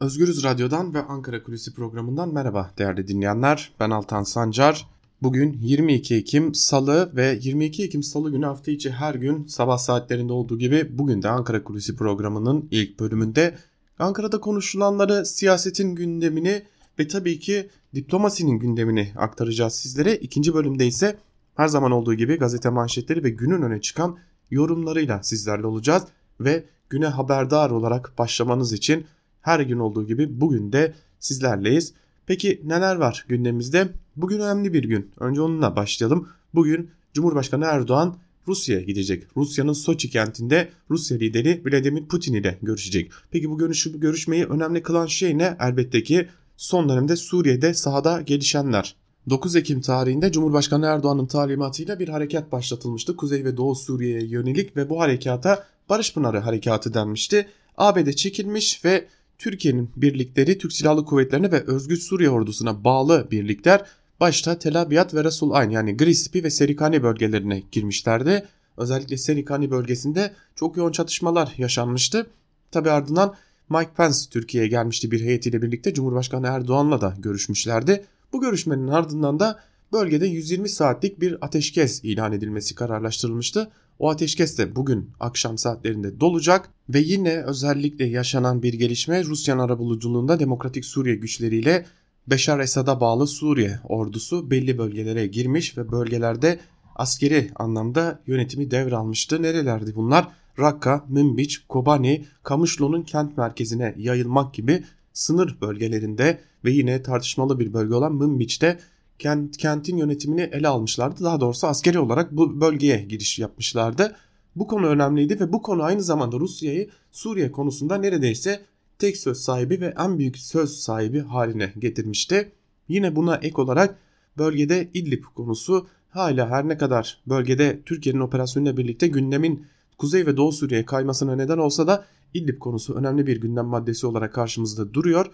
Özgürüz Radyo'dan ve Ankara Kulisi programından merhaba değerli dinleyenler. Ben Altan Sancar. Bugün 22 Ekim Salı ve 22 Ekim Salı günü hafta içi her gün sabah saatlerinde olduğu gibi bugün de Ankara Kulisi programının ilk bölümünde Ankara'da konuşulanları, siyasetin gündemini ve tabii ki diplomasinin gündemini aktaracağız sizlere. İkinci bölümde ise her zaman olduğu gibi gazete manşetleri ve günün öne çıkan yorumlarıyla sizlerle olacağız ve güne haberdar olarak başlamanız için her gün olduğu gibi bugün de sizlerleyiz. Peki neler var gündemimizde? Bugün önemli bir gün. Önce onunla başlayalım. Bugün Cumhurbaşkanı Erdoğan Rusya'ya gidecek. Rusya'nın Soçi kentinde Rusya lideri Vladimir Putin ile görüşecek. Peki bu görüşü, görüşmeyi önemli kılan şey ne? Elbette ki son dönemde Suriye'de sahada gelişenler. 9 Ekim tarihinde Cumhurbaşkanı Erdoğan'ın talimatıyla bir harekat başlatılmıştı. Kuzey ve Doğu Suriye'ye yönelik ve bu harekata Barış Pınarı Harekatı denmişti. ABD çekilmiş ve Türkiye'nin birlikleri Türk Silahlı Kuvvetlerine ve Özgür Suriye ordusuna bağlı birlikler başta Tel Abyad ve Resul Ayn yani Grispi ve Serikani bölgelerine girmişlerdi. Özellikle Serikani bölgesinde çok yoğun çatışmalar yaşanmıştı. Tabi ardından Mike Pence Türkiye'ye gelmişti bir heyetiyle birlikte Cumhurbaşkanı Erdoğan'la da görüşmüşlerdi. Bu görüşmenin ardından da bölgede 120 saatlik bir ateşkes ilan edilmesi kararlaştırılmıştı. O ateşkes de bugün akşam saatlerinde dolacak ve yine özellikle yaşanan bir gelişme Rusya'nın arabuluculuğunda Demokratik Suriye güçleriyle Beşar Esad'a bağlı Suriye ordusu belli bölgelere girmiş ve bölgelerde askeri anlamda yönetimi devralmıştı. Nerelerdi bunlar? Rakka, Münbiç, Kobani, Kamışlo'nun kent merkezine yayılmak gibi sınır bölgelerinde ve yine tartışmalı bir bölge olan Münbiç'te kent, kentin yönetimini ele almışlardı. Daha doğrusu askeri olarak bu bölgeye giriş yapmışlardı. Bu konu önemliydi ve bu konu aynı zamanda Rusya'yı Suriye konusunda neredeyse tek söz sahibi ve en büyük söz sahibi haline getirmişti. Yine buna ek olarak bölgede İdlib konusu hala her ne kadar bölgede Türkiye'nin operasyonuyla birlikte gündemin Kuzey ve Doğu Suriye'ye kaymasına neden olsa da İdlib konusu önemli bir gündem maddesi olarak karşımızda duruyor.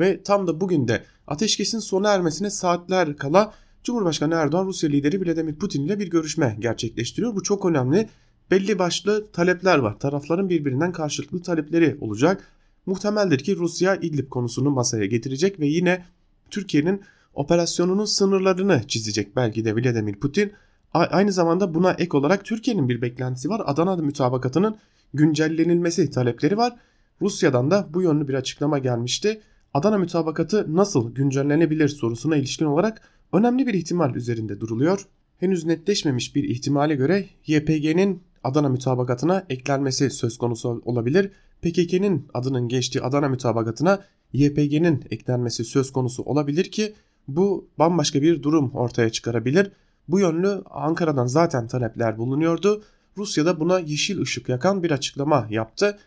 Ve tam da bugün de ateşkesin sona ermesine saatler kala Cumhurbaşkanı Erdoğan Rusya lideri Vladimir Putin ile bir görüşme gerçekleştiriyor. Bu çok önemli. Belli başlı talepler var. Tarafların birbirinden karşılıklı talepleri olacak. Muhtemeldir ki Rusya İdlib konusunu masaya getirecek ve yine Türkiye'nin operasyonunun sınırlarını çizecek belki de Vladimir Putin. Aynı zamanda buna ek olarak Türkiye'nin bir beklentisi var. Adana mütabakatının güncellenilmesi talepleri var. Rusya'dan da bu yönlü bir açıklama gelmişti. Adana mütabakatı nasıl güncellenebilir sorusuna ilişkin olarak önemli bir ihtimal üzerinde duruluyor. Henüz netleşmemiş bir ihtimale göre YPG'nin Adana mütabakatına eklenmesi söz konusu olabilir. PKK'nin adının geçtiği Adana mütabakatına YPG'nin eklenmesi söz konusu olabilir ki bu bambaşka bir durum ortaya çıkarabilir. Bu yönlü Ankara'dan zaten talepler bulunuyordu. Rusya da buna yeşil ışık yakan bir açıklama yaptı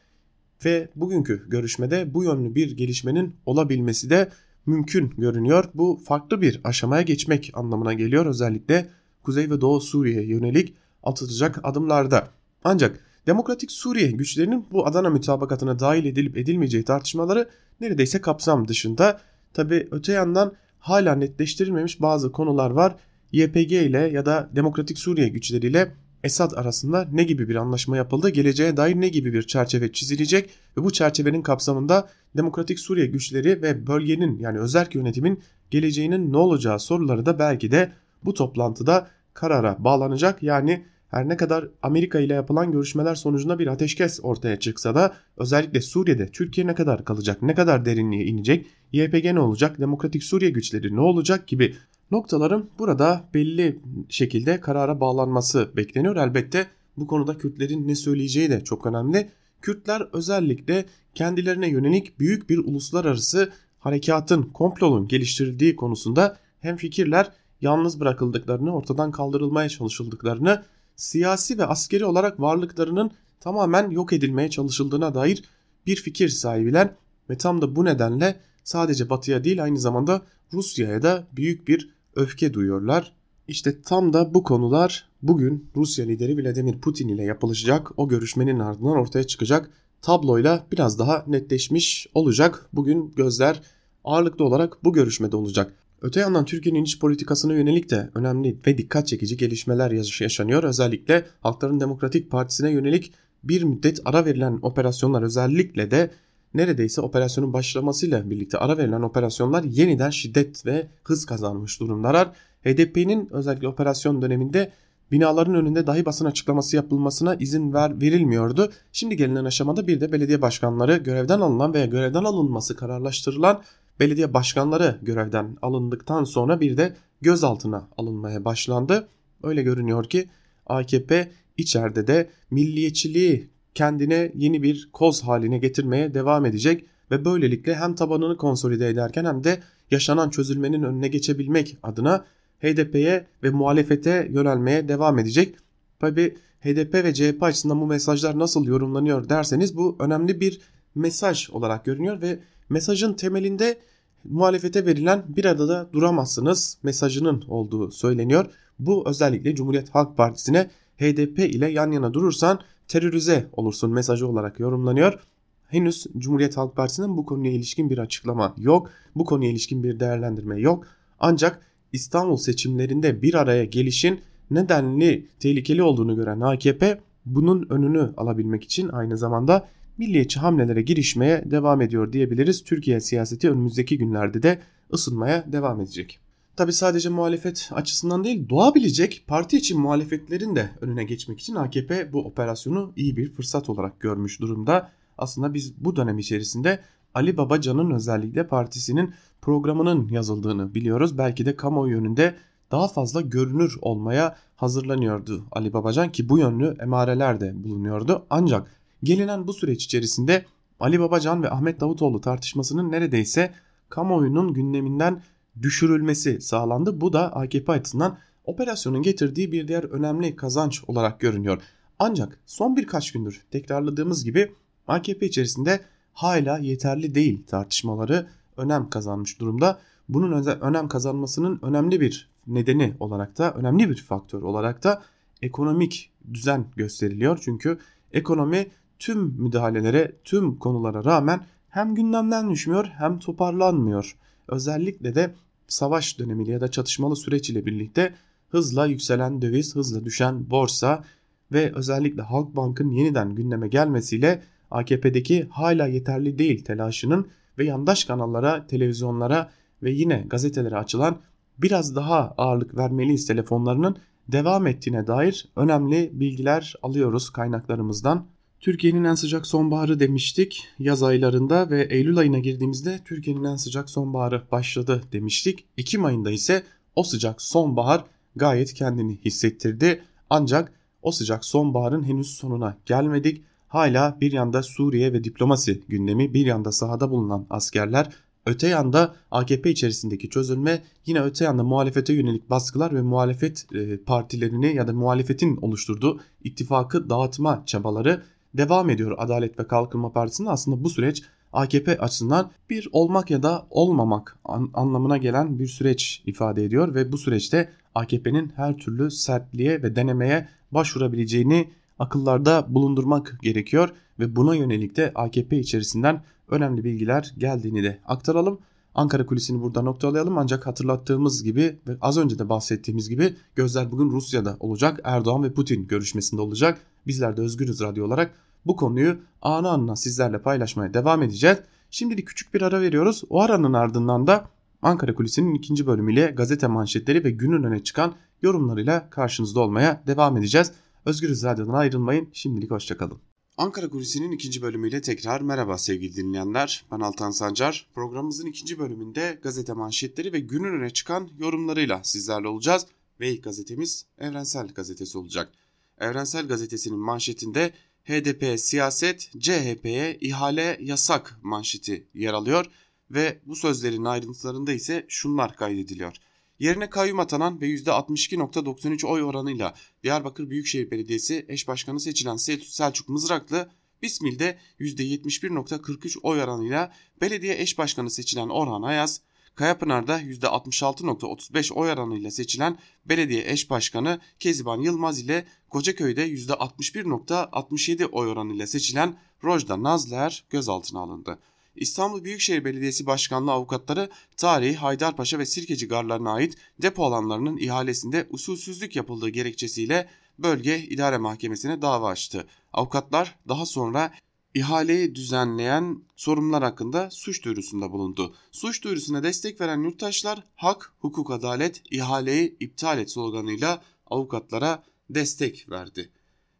ve bugünkü görüşmede bu yönlü bir gelişmenin olabilmesi de mümkün görünüyor. Bu farklı bir aşamaya geçmek anlamına geliyor özellikle Kuzey ve Doğu Suriye'ye yönelik atılacak adımlarda. Ancak Demokratik Suriye güçlerinin bu Adana mütabakatına dahil edilip edilmeyeceği tartışmaları neredeyse kapsam dışında. Tabi öte yandan hala netleştirilmemiş bazı konular var. YPG ile ya da Demokratik Suriye güçleriyle Esad arasında ne gibi bir anlaşma yapıldı, geleceğe dair ne gibi bir çerçeve çizilecek ve bu çerçevenin kapsamında Demokratik Suriye güçleri ve bölgenin yani özerk yönetimin geleceğinin ne olacağı soruları da belki de bu toplantıda karara bağlanacak. Yani her ne kadar Amerika ile yapılan görüşmeler sonucunda bir ateşkes ortaya çıksa da özellikle Suriye'de Türkiye ne kadar kalacak, ne kadar derinliğe inecek, YPG ne olacak, Demokratik Suriye güçleri ne olacak gibi noktaların burada belli şekilde karara bağlanması bekleniyor. Elbette bu konuda Kürtlerin ne söyleyeceği de çok önemli. Kürtler özellikle kendilerine yönelik büyük bir uluslararası harekatın, komplonun geliştirildiği konusunda hem fikirler yalnız bırakıldıklarını, ortadan kaldırılmaya çalışıldıklarını, siyasi ve askeri olarak varlıklarının tamamen yok edilmeye çalışıldığına dair bir fikir sahibiler ve tam da bu nedenle sadece Batı'ya değil aynı zamanda Rusya'ya da büyük bir öfke duyuyorlar. İşte tam da bu konular bugün Rusya lideri Vladimir Putin ile yapılacak o görüşmenin ardından ortaya çıkacak tabloyla biraz daha netleşmiş olacak. Bugün gözler ağırlıklı olarak bu görüşmede olacak. Öte yandan Türkiye'nin iç politikasına yönelik de önemli ve dikkat çekici gelişmeler yaşanıyor. Özellikle Halkların Demokratik Partisi'ne yönelik bir müddet ara verilen operasyonlar özellikle de neredeyse operasyonun başlamasıyla birlikte ara verilen operasyonlar yeniden şiddet ve hız kazanmış durumdalar. HDP'nin özellikle operasyon döneminde binaların önünde dahi basın açıklaması yapılmasına izin ver, verilmiyordu. Şimdi gelinen aşamada bir de belediye başkanları görevden alınan veya görevden alınması kararlaştırılan belediye başkanları görevden alındıktan sonra bir de gözaltına alınmaya başlandı. Öyle görünüyor ki AKP içeride de milliyetçiliği kendine yeni bir koz haline getirmeye devam edecek ve böylelikle hem tabanını konsolide ederken hem de yaşanan çözülmenin önüne geçebilmek adına HDP'ye ve muhalefete yönelmeye devam edecek. Tabi HDP ve CHP açısından bu mesajlar nasıl yorumlanıyor derseniz bu önemli bir mesaj olarak görünüyor ve mesajın temelinde muhalefete verilen bir adada duramazsınız mesajının olduğu söyleniyor. Bu özellikle Cumhuriyet Halk Partisi'ne HDP ile yan yana durursan terörize olursun mesajı olarak yorumlanıyor. Henüz Cumhuriyet Halk Partisi'nin bu konuya ilişkin bir açıklama yok. Bu konuya ilişkin bir değerlendirme yok. Ancak İstanbul seçimlerinde bir araya gelişin nedenli tehlikeli olduğunu gören AKP bunun önünü alabilmek için aynı zamanda milliyetçi hamlelere girişmeye devam ediyor diyebiliriz. Türkiye siyaseti önümüzdeki günlerde de ısınmaya devam edecek. Tabi sadece muhalefet açısından değil doğabilecek parti için muhalefetlerin de önüne geçmek için AKP bu operasyonu iyi bir fırsat olarak görmüş durumda. Aslında biz bu dönem içerisinde Ali Babacan'ın özellikle partisinin programının yazıldığını biliyoruz. Belki de kamuoyu yönünde daha fazla görünür olmaya hazırlanıyordu Ali Babacan ki bu yönlü emareler de bulunuyordu. Ancak gelinen bu süreç içerisinde Ali Babacan ve Ahmet Davutoğlu tartışmasının neredeyse kamuoyunun gündeminden düşürülmesi sağlandı. Bu da AKP açısından operasyonun getirdiği bir diğer önemli kazanç olarak görünüyor. Ancak son birkaç gündür tekrarladığımız gibi AKP içerisinde hala yeterli değil tartışmaları önem kazanmış durumda. Bunun önem kazanmasının önemli bir nedeni olarak da önemli bir faktör olarak da ekonomik düzen gösteriliyor. Çünkü ekonomi tüm müdahalelere, tüm konulara rağmen hem gündemden düşmüyor hem toparlanmıyor. Özellikle de savaş dönemiyle ya da çatışmalı süreç ile birlikte hızla yükselen döviz, hızla düşen borsa ve özellikle Halkbank'ın yeniden gündeme gelmesiyle AKP'deki hala yeterli değil telaşının ve yandaş kanallara, televizyonlara ve yine gazetelere açılan biraz daha ağırlık vermeliyiz telefonlarının devam ettiğine dair önemli bilgiler alıyoruz kaynaklarımızdan. Türkiye'nin en sıcak sonbaharı demiştik yaz aylarında ve Eylül ayına girdiğimizde Türkiye'nin en sıcak sonbaharı başladı demiştik. Ekim ayında ise o sıcak sonbahar gayet kendini hissettirdi. Ancak o sıcak sonbaharın henüz sonuna gelmedik. Hala bir yanda Suriye ve diplomasi gündemi, bir yanda sahada bulunan askerler, öte yanda AKP içerisindeki çözülme, yine öte yanda muhalefete yönelik baskılar ve muhalefet e, partilerini ya da muhalefetin oluşturduğu ittifakı dağıtma çabaları devam ediyor Adalet ve Kalkınma Partisi'nin. Aslında bu süreç AKP açısından bir olmak ya da olmamak anlamına gelen bir süreç ifade ediyor ve bu süreçte AKP'nin her türlü sertliğe ve denemeye başvurabileceğini akıllarda bulundurmak gerekiyor ve buna yönelik de AKP içerisinden önemli bilgiler geldiğini de aktaralım. Ankara kulisini burada noktalayalım ancak hatırlattığımız gibi ve az önce de bahsettiğimiz gibi gözler bugün Rusya'da olacak. Erdoğan ve Putin görüşmesinde olacak. Bizler de Özgürüz Radyo olarak bu konuyu anı anına sizlerle paylaşmaya devam edeceğiz. Şimdilik küçük bir ara veriyoruz. O aranın ardından da Ankara Kulisi'nin ikinci bölümüyle gazete manşetleri ve günün öne çıkan yorumlarıyla karşınızda olmaya devam edeceğiz. Özgürüz Radyo'dan ayrılmayın. Şimdilik hoşçakalın. Ankara Kulisi'nin ikinci bölümüyle tekrar merhaba sevgili dinleyenler. Ben Altan Sancar. Programımızın ikinci bölümünde gazete manşetleri ve günün öne çıkan yorumlarıyla sizlerle olacağız. Ve ilk gazetemiz Evrensel Gazetesi olacak. Evrensel Gazetesi'nin manşetinde HDP siyaset, CHP'ye ihale yasak manşeti yer alıyor ve bu sözlerin ayrıntılarında ise şunlar kaydediliyor. Yerine kayyum atanan ve %62.93 oy oranıyla Diyarbakır Büyükşehir Belediyesi eş başkanı seçilen Selçuk Mızraklı, Bismil'de %71.43 oy oranıyla belediye eş başkanı seçilen Orhan Ayaz, Kayapınar'da %66.35 oy oranıyla seçilen belediye eş başkanı Keziban Yılmaz ile Kocaköy'de %61.67 oy oranıyla seçilen Rojda Nazler gözaltına alındı. İstanbul Büyükşehir Belediyesi Başkanlığı avukatları tarihi Haydarpaşa ve Sirkeci garlarına ait depo alanlarının ihalesinde usulsüzlük yapıldığı gerekçesiyle bölge idare mahkemesine dava açtı. Avukatlar daha sonra ihaleyi düzenleyen sorumlular hakkında suç duyurusunda bulundu. Suç duyurusuna destek veren yurttaşlar hak, hukuk, adalet, ihaleyi iptal et sloganıyla avukatlara destek verdi.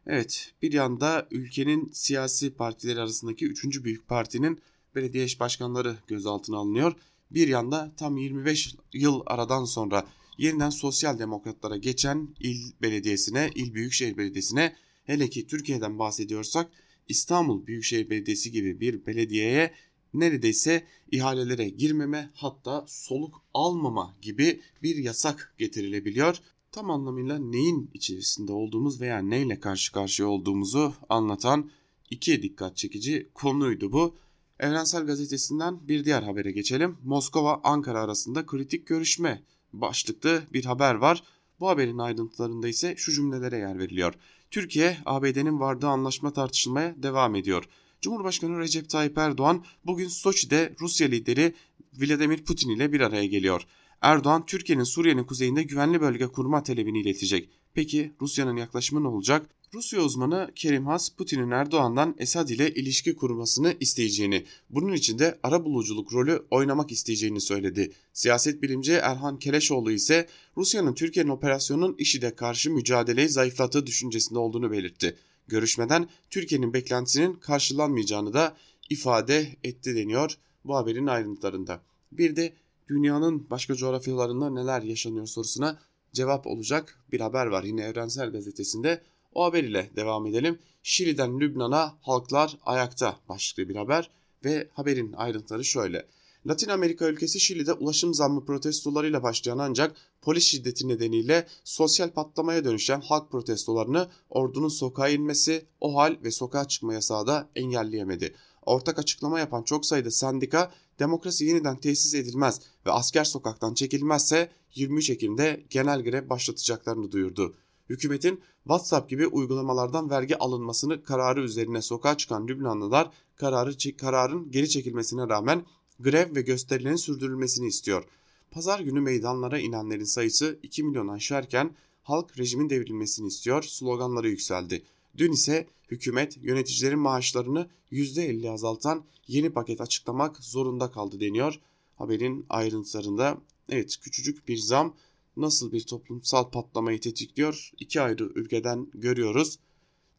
Evet bir yanda ülkenin siyasi partileri arasındaki 3. büyük partinin belediye eş başkanları gözaltına alınıyor. Bir yanda tam 25 yıl aradan sonra yeniden sosyal demokratlara geçen il belediyesine, il büyükşehir belediyesine hele ki Türkiye'den bahsediyorsak İstanbul Büyükşehir Belediyesi gibi bir belediyeye neredeyse ihalelere girmeme hatta soluk almama gibi bir yasak getirilebiliyor. Tam anlamıyla neyin içerisinde olduğumuz veya neyle karşı karşıya olduğumuzu anlatan iki dikkat çekici konuydu bu. Evrensel Gazetesi'nden bir diğer habere geçelim. Moskova-Ankara arasında kritik görüşme başlıklı bir haber var. Bu haberin ayrıntılarında ise şu cümlelere yer veriliyor. Türkiye, ABD'nin vardığı anlaşma tartışılmaya devam ediyor. Cumhurbaşkanı Recep Tayyip Erdoğan bugün Soçi'de Rusya lideri Vladimir Putin ile bir araya geliyor. Erdoğan, Türkiye'nin Suriye'nin kuzeyinde güvenli bölge kurma talebini iletecek. Peki Rusya'nın yaklaşımı ne olacak? Rusya uzmanı Kerim Has, Putin'in Erdoğan'dan Esad ile ilişki kurmasını isteyeceğini, bunun için de ara buluculuk rolü oynamak isteyeceğini söyledi. Siyaset bilimci Erhan Keleşoğlu ise Rusya'nın Türkiye'nin operasyonun IŞİD'e karşı mücadeleyi zayıflattığı düşüncesinde olduğunu belirtti. Görüşmeden Türkiye'nin beklentisinin karşılanmayacağını da ifade etti deniyor bu haberin ayrıntılarında. Bir de dünyanın başka coğrafyalarında neler yaşanıyor sorusuna cevap olacak bir haber var yine Evrensel Gazetesi'nde. O haber ile devam edelim. Şili'den Lübnan'a halklar ayakta başlıklı bir haber ve haberin ayrıntıları şöyle. Latin Amerika ülkesi Şili'de ulaşım zammı protestolarıyla başlayan ancak polis şiddeti nedeniyle sosyal patlamaya dönüşen halk protestolarını ordunun sokağa inmesi, o hal ve sokağa çıkma yasağı da engelleyemedi. Ortak açıklama yapan çok sayıda sendika demokrasi yeniden tesis edilmez ve asker sokaktan çekilmezse 23 Ekim'de genel grev başlatacaklarını duyurdu. Hükümetin WhatsApp gibi uygulamalardan vergi alınmasını kararı üzerine sokağa çıkan Lübnanlılar kararı, kararın geri çekilmesine rağmen grev ve gösterilerin sürdürülmesini istiyor. Pazar günü meydanlara inenlerin sayısı 2 milyon aşarken halk rejimin devrilmesini istiyor sloganları yükseldi. Dün ise hükümet yöneticilerin maaşlarını %50 azaltan yeni paket açıklamak zorunda kaldı deniyor. Haberin ayrıntılarında evet küçücük bir zam nasıl bir toplumsal patlamayı tetikliyor iki ayrı ülkeden görüyoruz.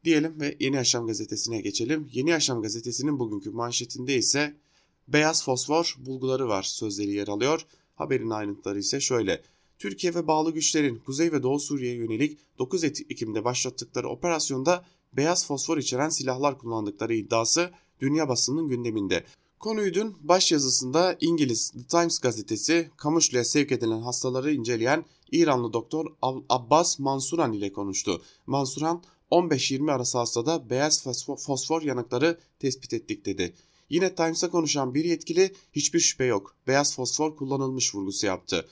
Diyelim ve Yeni Yaşam gazetesine geçelim. Yeni Yaşam gazetesinin bugünkü manşetinde ise beyaz fosfor bulguları var sözleri yer alıyor. Haberin ayrıntıları ise şöyle. Türkiye ve bağlı güçlerin Kuzey ve Doğu Suriye'ye yönelik 9 Ekim'de başlattıkları operasyonda beyaz fosfor içeren silahlar kullandıkları iddiası dünya basının gündeminde. Konuyu dün baş yazısında İngiliz The Times gazetesi Kamışlı'ya sevk edilen hastaları inceleyen İranlı doktor Abbas Mansuran ile konuştu. Mansuran 15-20 arası hastada beyaz fosfor yanıkları tespit ettik dedi. Yine Times'a konuşan bir yetkili hiçbir şüphe yok beyaz fosfor kullanılmış vurgusu yaptı.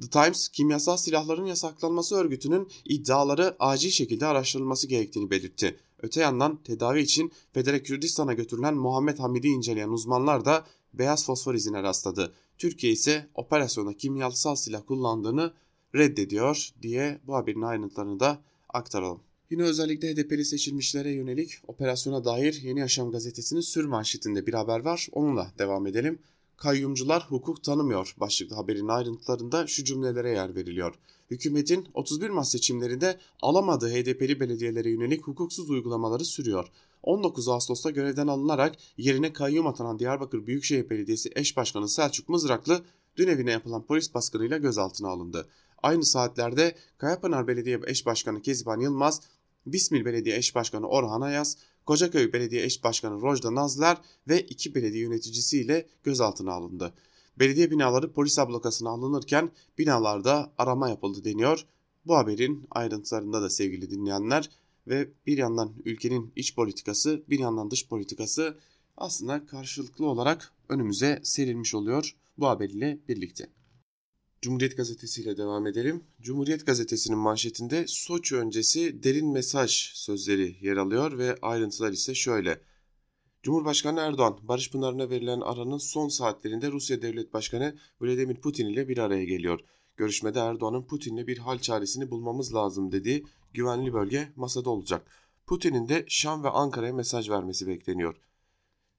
The Times, kimyasal silahların yasaklanması örgütünün iddiaları acil şekilde araştırılması gerektiğini belirtti. Öte yandan tedavi için Federe Kürdistan'a götürülen Muhammed Hamid'i inceleyen uzmanlar da beyaz fosfor izine rastladı. Türkiye ise operasyona kimyasal silah kullandığını reddediyor diye bu haberin ayrıntılarını da aktaralım. Yine özellikle HDP'li seçilmişlere yönelik operasyona dair Yeni Yaşam gazetesinin sür manşetinde bir haber var. Onunla devam edelim. Kayyumcular hukuk tanımıyor başlıklı haberin ayrıntılarında şu cümlelere yer veriliyor. Hükümetin 31 Mart seçimlerinde alamadığı HDP'li belediyelere yönelik hukuksuz uygulamaları sürüyor. 19 Ağustos'ta görevden alınarak yerine kayyum atanan Diyarbakır Büyükşehir Belediyesi eş başkanı Selçuk Mızraklı dün evine yapılan polis baskınıyla gözaltına alındı. Aynı saatlerde Kayapınar Belediye Eş Başkanı Keziban Yılmaz, Bismil Belediye Eş Başkanı Orhan Ayaz, Kocaköy Belediye Eş Başkanı Rojda Nazlar ve iki belediye yöneticisiyle gözaltına alındı. Belediye binaları polis ablukasına alınırken binalarda arama yapıldı deniyor. Bu haberin ayrıntılarında da sevgili dinleyenler ve bir yandan ülkenin iç politikası bir yandan dış politikası aslında karşılıklı olarak önümüze serilmiş oluyor bu haber ile birlikte. Cumhuriyet Gazetesi ile devam edelim. Cumhuriyet Gazetesi'nin manşetinde Soçi öncesi derin mesaj sözleri yer alıyor ve ayrıntılar ise şöyle. Cumhurbaşkanı Erdoğan, Barış Pınarı'na verilen aranın son saatlerinde Rusya Devlet Başkanı Vladimir Putin ile bir araya geliyor. Görüşmede Erdoğan'ın Putin'le bir hal çaresini bulmamız lazım dediği güvenli bölge masada olacak. Putin'in de Şam ve Ankara'ya mesaj vermesi bekleniyor.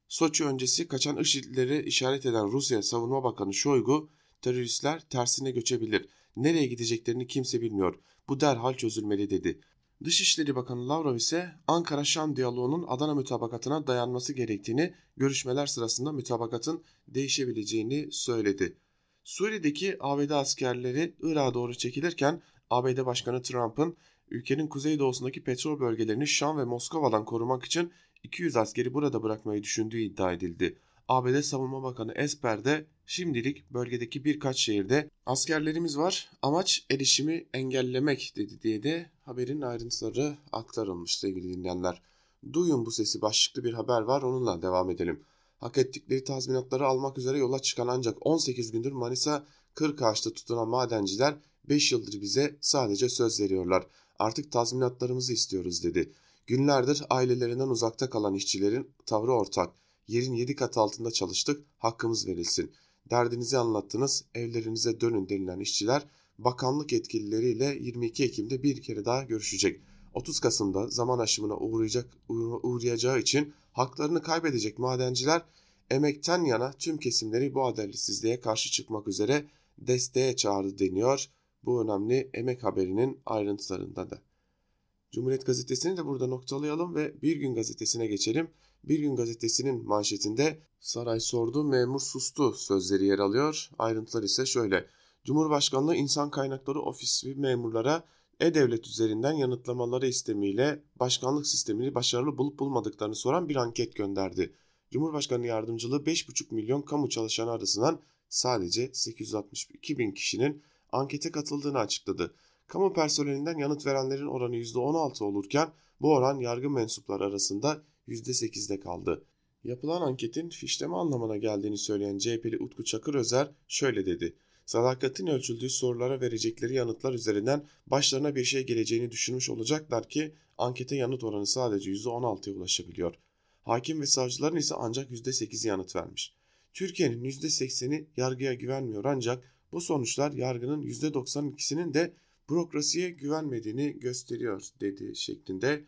Soçi öncesi kaçan IŞİD'leri işaret eden Rusya Savunma Bakanı Şoygu, teröristler tersine göçebilir. Nereye gideceklerini kimse bilmiyor. Bu derhal çözülmeli dedi. Dışişleri Bakanı Lavrov ise Ankara-Şam diyaloğunun Adana mütabakatına dayanması gerektiğini, görüşmeler sırasında mütabakatın değişebileceğini söyledi. Suriye'deki ABD askerleri Irak'a doğru çekilirken ABD Başkanı Trump'ın ülkenin kuzeydoğusundaki petrol bölgelerini Şam ve Moskova'dan korumak için 200 askeri burada bırakmayı düşündüğü iddia edildi. ABD Savunma Bakanı Esper de şimdilik bölgedeki birkaç şehirde askerlerimiz var amaç erişimi engellemek dedi diye de haberin ayrıntıları aktarılmış sevgili dinleyenler. Duyun bu sesi başlıklı bir haber var onunla devam edelim. Hak ettikleri tazminatları almak üzere yola çıkan ancak 18 gündür Manisa Kırkağaç'ta tutulan madenciler 5 yıldır bize sadece söz veriyorlar. Artık tazminatlarımızı istiyoruz dedi. Günlerdir ailelerinden uzakta kalan işçilerin tavrı ortak. Yerin 7 kat altında çalıştık, hakkımız verilsin. Derdinizi anlattınız, evlerinize dönün denilen işçiler bakanlık yetkilileriyle 22 Ekim'de bir kere daha görüşecek. 30 Kasım'da zaman aşımına uğrayacak, uğrayacağı için haklarını kaybedecek madenciler emekten yana tüm kesimleri bu adaletsizliğe karşı çıkmak üzere desteğe çağrı deniyor. Bu önemli emek haberinin ayrıntılarında da. Cumhuriyet Gazetesi'ni de burada noktalayalım ve Bir Gün Gazetesi'ne geçelim. Bir Gün Gazetesi'nin manşetinde saray sordu memur sustu sözleri yer alıyor. Ayrıntılar ise şöyle. Cumhurbaşkanlığı İnsan Kaynakları Ofisi memurlara e-Devlet üzerinden yanıtlamaları istemiyle başkanlık sistemini başarılı bulup bulmadıklarını soran bir anket gönderdi. Cumhurbaşkanı yardımcılığı 5,5 milyon kamu çalışanı arasından sadece 862 bin kişinin ankete katıldığını açıkladı. Kamu personelinden yanıt verenlerin oranı %16 olurken bu oran yargı mensupları arasında %8'de kaldı. Yapılan anketin fişleme anlamına geldiğini söyleyen CHP'li Utku Çakır Özer şöyle dedi. Sadakatin ölçüldüğü sorulara verecekleri yanıtlar üzerinden başlarına bir şey geleceğini düşünmüş olacaklar ki ankete yanıt oranı sadece %16'ya ulaşabiliyor. Hakim ve savcıların ise ancak %8 yanıt vermiş. Türkiye'nin %80'i yargıya güvenmiyor ancak bu sonuçlar yargının %92'sinin de bürokrasiye güvenmediğini gösteriyor dedi şeklinde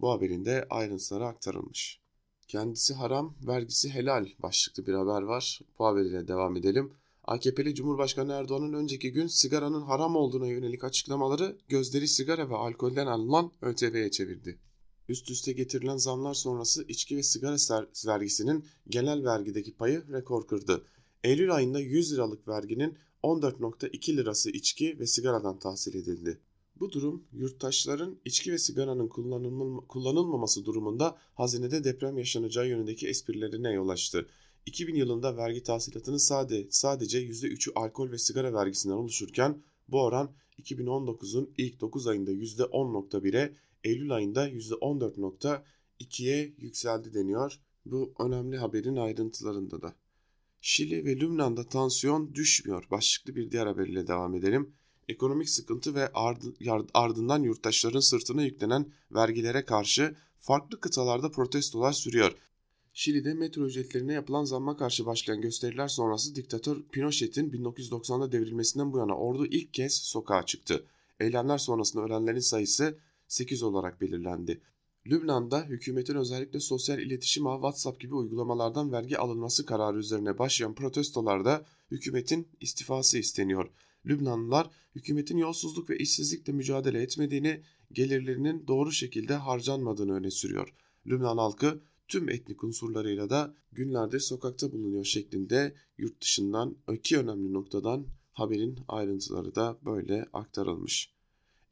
bu haberin de ayrıntıları aktarılmış. Kendisi haram, vergisi helal başlıklı bir haber var. Bu haberiyle devam edelim. AKP'li Cumhurbaşkanı Erdoğan'ın önceki gün sigaranın haram olduğuna yönelik açıklamaları gözleri sigara ve alkolden alınan ÖTV'ye çevirdi. Üst üste getirilen zamlar sonrası içki ve sigara vergisinin genel vergideki payı rekor kırdı. Eylül ayında 100 liralık verginin 14.2 lirası içki ve sigaradan tahsil edildi. Bu durum yurttaşların içki ve sigaranın kullanılmaması durumunda hazinede deprem yaşanacağı yönündeki esprilerine yol açtı. 2000 yılında vergi tahsilatının sade, sadece %3'ü alkol ve sigara vergisinden oluşurken bu oran 2019'un ilk 9 ayında %10.1'e, Eylül ayında %14.2'ye yükseldi deniyor. Bu önemli haberin ayrıntılarında da. Şili ve Lübnan'da tansiyon düşmüyor. Başlıklı bir diğer haberle devam edelim. Ekonomik sıkıntı ve ardından yurttaşların sırtına yüklenen vergilere karşı farklı kıtalarda protestolar sürüyor. Şili'de metro ücretlerine yapılan zamma karşı başlayan gösteriler sonrası diktatör Pinochet'in 1990'da devrilmesinden bu yana ordu ilk kez sokağa çıktı. Eylemler sonrasında ölenlerin sayısı 8 olarak belirlendi. Lübnan'da hükümetin özellikle sosyal iletişim ağı WhatsApp gibi uygulamalardan vergi alınması kararı üzerine başlayan protestolarda hükümetin istifası isteniyor. Lübnanlılar hükümetin yolsuzluk ve işsizlikle mücadele etmediğini, gelirlerinin doğru şekilde harcanmadığını öne sürüyor. Lübnan halkı tüm etnik unsurlarıyla da günlerdir sokakta bulunuyor şeklinde yurt dışından iki önemli noktadan haberin ayrıntıları da böyle aktarılmış.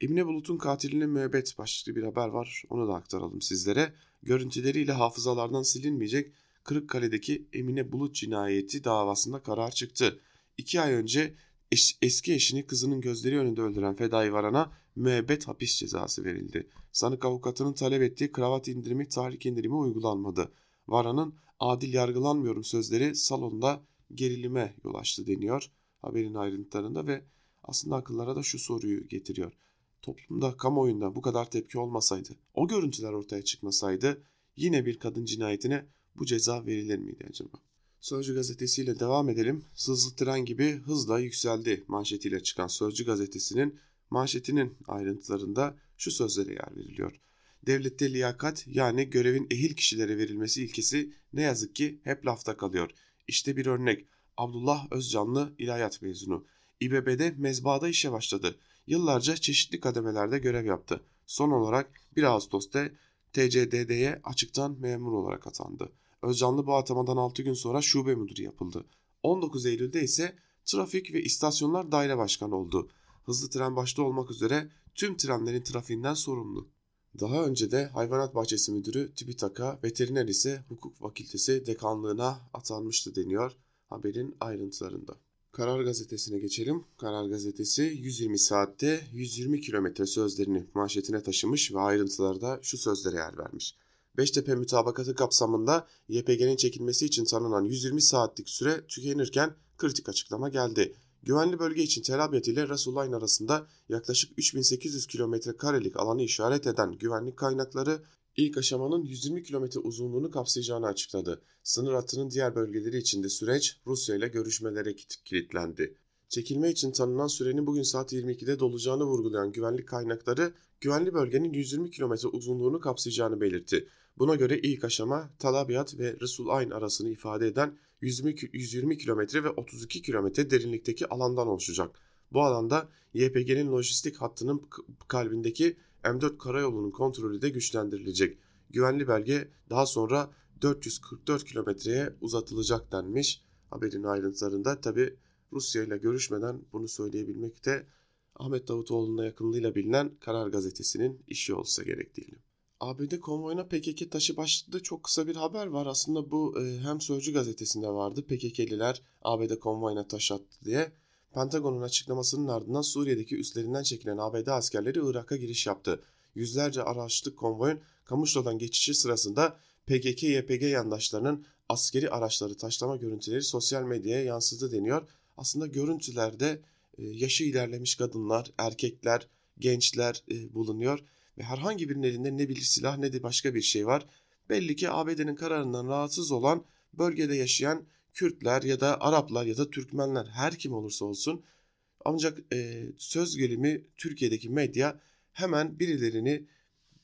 Emine Bulut'un katiline müebbet başlıklı bir haber var. Onu da aktaralım sizlere. Görüntüleriyle hafızalardan silinmeyecek Kırıkkale'deki Emine Bulut cinayeti davasında karar çıktı. İki ay önce eş, eski eşini kızının gözleri önünde öldüren Fedai Varan'a müebbet hapis cezası verildi. Sanık avukatının talep ettiği kravat indirimi tahrik indirimi uygulanmadı. Varan'ın adil yargılanmıyorum sözleri salonda gerilime yol açtı deniyor haberin ayrıntılarında ve aslında akıllara da şu soruyu getiriyor toplumda, kamuoyunda bu kadar tepki olmasaydı, o görüntüler ortaya çıkmasaydı yine bir kadın cinayetine bu ceza verilir miydi acaba? Sözcü gazetesiyle devam edelim. Hızlı tren gibi hızla yükseldi manşetiyle çıkan Sözcü gazetesinin manşetinin ayrıntılarında şu sözlere yer veriliyor. devlette liyakat yani görevin ehil kişilere verilmesi ilkesi ne yazık ki hep lafta kalıyor. İşte bir örnek. Abdullah Özcanlı ilahiyat mezunu. İBB'de mezbada işe başladı. Yıllarca çeşitli kademelerde görev yaptı. Son olarak 1 Ağustos'ta TCDD'ye açıktan memur olarak atandı. Özcanlı bu atamadan 6 gün sonra şube müdürü yapıldı. 19 Eylül'de ise trafik ve istasyonlar daire başkanı oldu. Hızlı tren başta olmak üzere tüm trenlerin trafiğinden sorumlu. Daha önce de hayvanat bahçesi müdürü TÜBİTAK'a, veteriner ise hukuk fakültesi dekanlığına atanmıştı deniyor haberin ayrıntılarında. Karar Gazetesi'ne geçelim. Karar Gazetesi 120 saatte 120 kilometre sözlerini manşetine taşımış ve ayrıntılarda şu sözlere yer vermiş. Beştepe mütabakatı kapsamında YPG'nin çekilmesi için tanınan 120 saatlik süre tükenirken kritik açıklama geldi. Güvenli bölge için Tel Abyad ile Resulayn arasında yaklaşık 3800 kilometre karelik alanı işaret eden güvenlik kaynakları ilk aşamanın 120 kilometre uzunluğunu kapsayacağını açıkladı. Sınır hattının diğer bölgeleri için de süreç Rusya ile görüşmelere kilitlendi. Çekilme için tanınan sürenin bugün saat 22'de dolacağını vurgulayan güvenlik kaynakları güvenli bölgenin 120 kilometre uzunluğunu kapsayacağını belirtti. Buna göre ilk aşama Talabiyat ve Resul Ayn arasını ifade eden 120, 120 kilometre ve 32 kilometre derinlikteki alandan oluşacak. Bu alanda YPG'nin lojistik hattının kalbindeki M4 karayolunun kontrolü de güçlendirilecek. Güvenli belge daha sonra 444 kilometreye uzatılacak denmiş. Haberin ayrıntılarında tabi Rusya ile görüşmeden bunu söyleyebilmek de Ahmet Davutoğlu'na yakınlığıyla bilinen Karar Gazetesi'nin işi olsa gerek değil. ABD konvoyuna PKK taşı başlıklı çok kısa bir haber var. Aslında bu e, hem Sözcü gazetesinde vardı. PKK'liler ABD konvoyuna taş attı diye. Pentagon'un açıklamasının ardından Suriye'deki üstlerinden çekilen ABD askerleri Irak'a giriş yaptı. Yüzlerce araçlı konvoyun Kamışlo'dan geçişi sırasında PKK-YPG yandaşlarının askeri araçları taşlama görüntüleri sosyal medyaya yansıdı deniyor. Aslında görüntülerde e, yaşı ilerlemiş kadınlar, erkekler, gençler e, bulunuyor ve herhangi birinin elinde ne bir silah ne de başka bir şey var. Belli ki ABD'nin kararından rahatsız olan bölgede yaşayan Kürtler ya da Araplar ya da Türkmenler her kim olursa olsun ancak e, söz gelimi Türkiye'deki medya hemen birilerini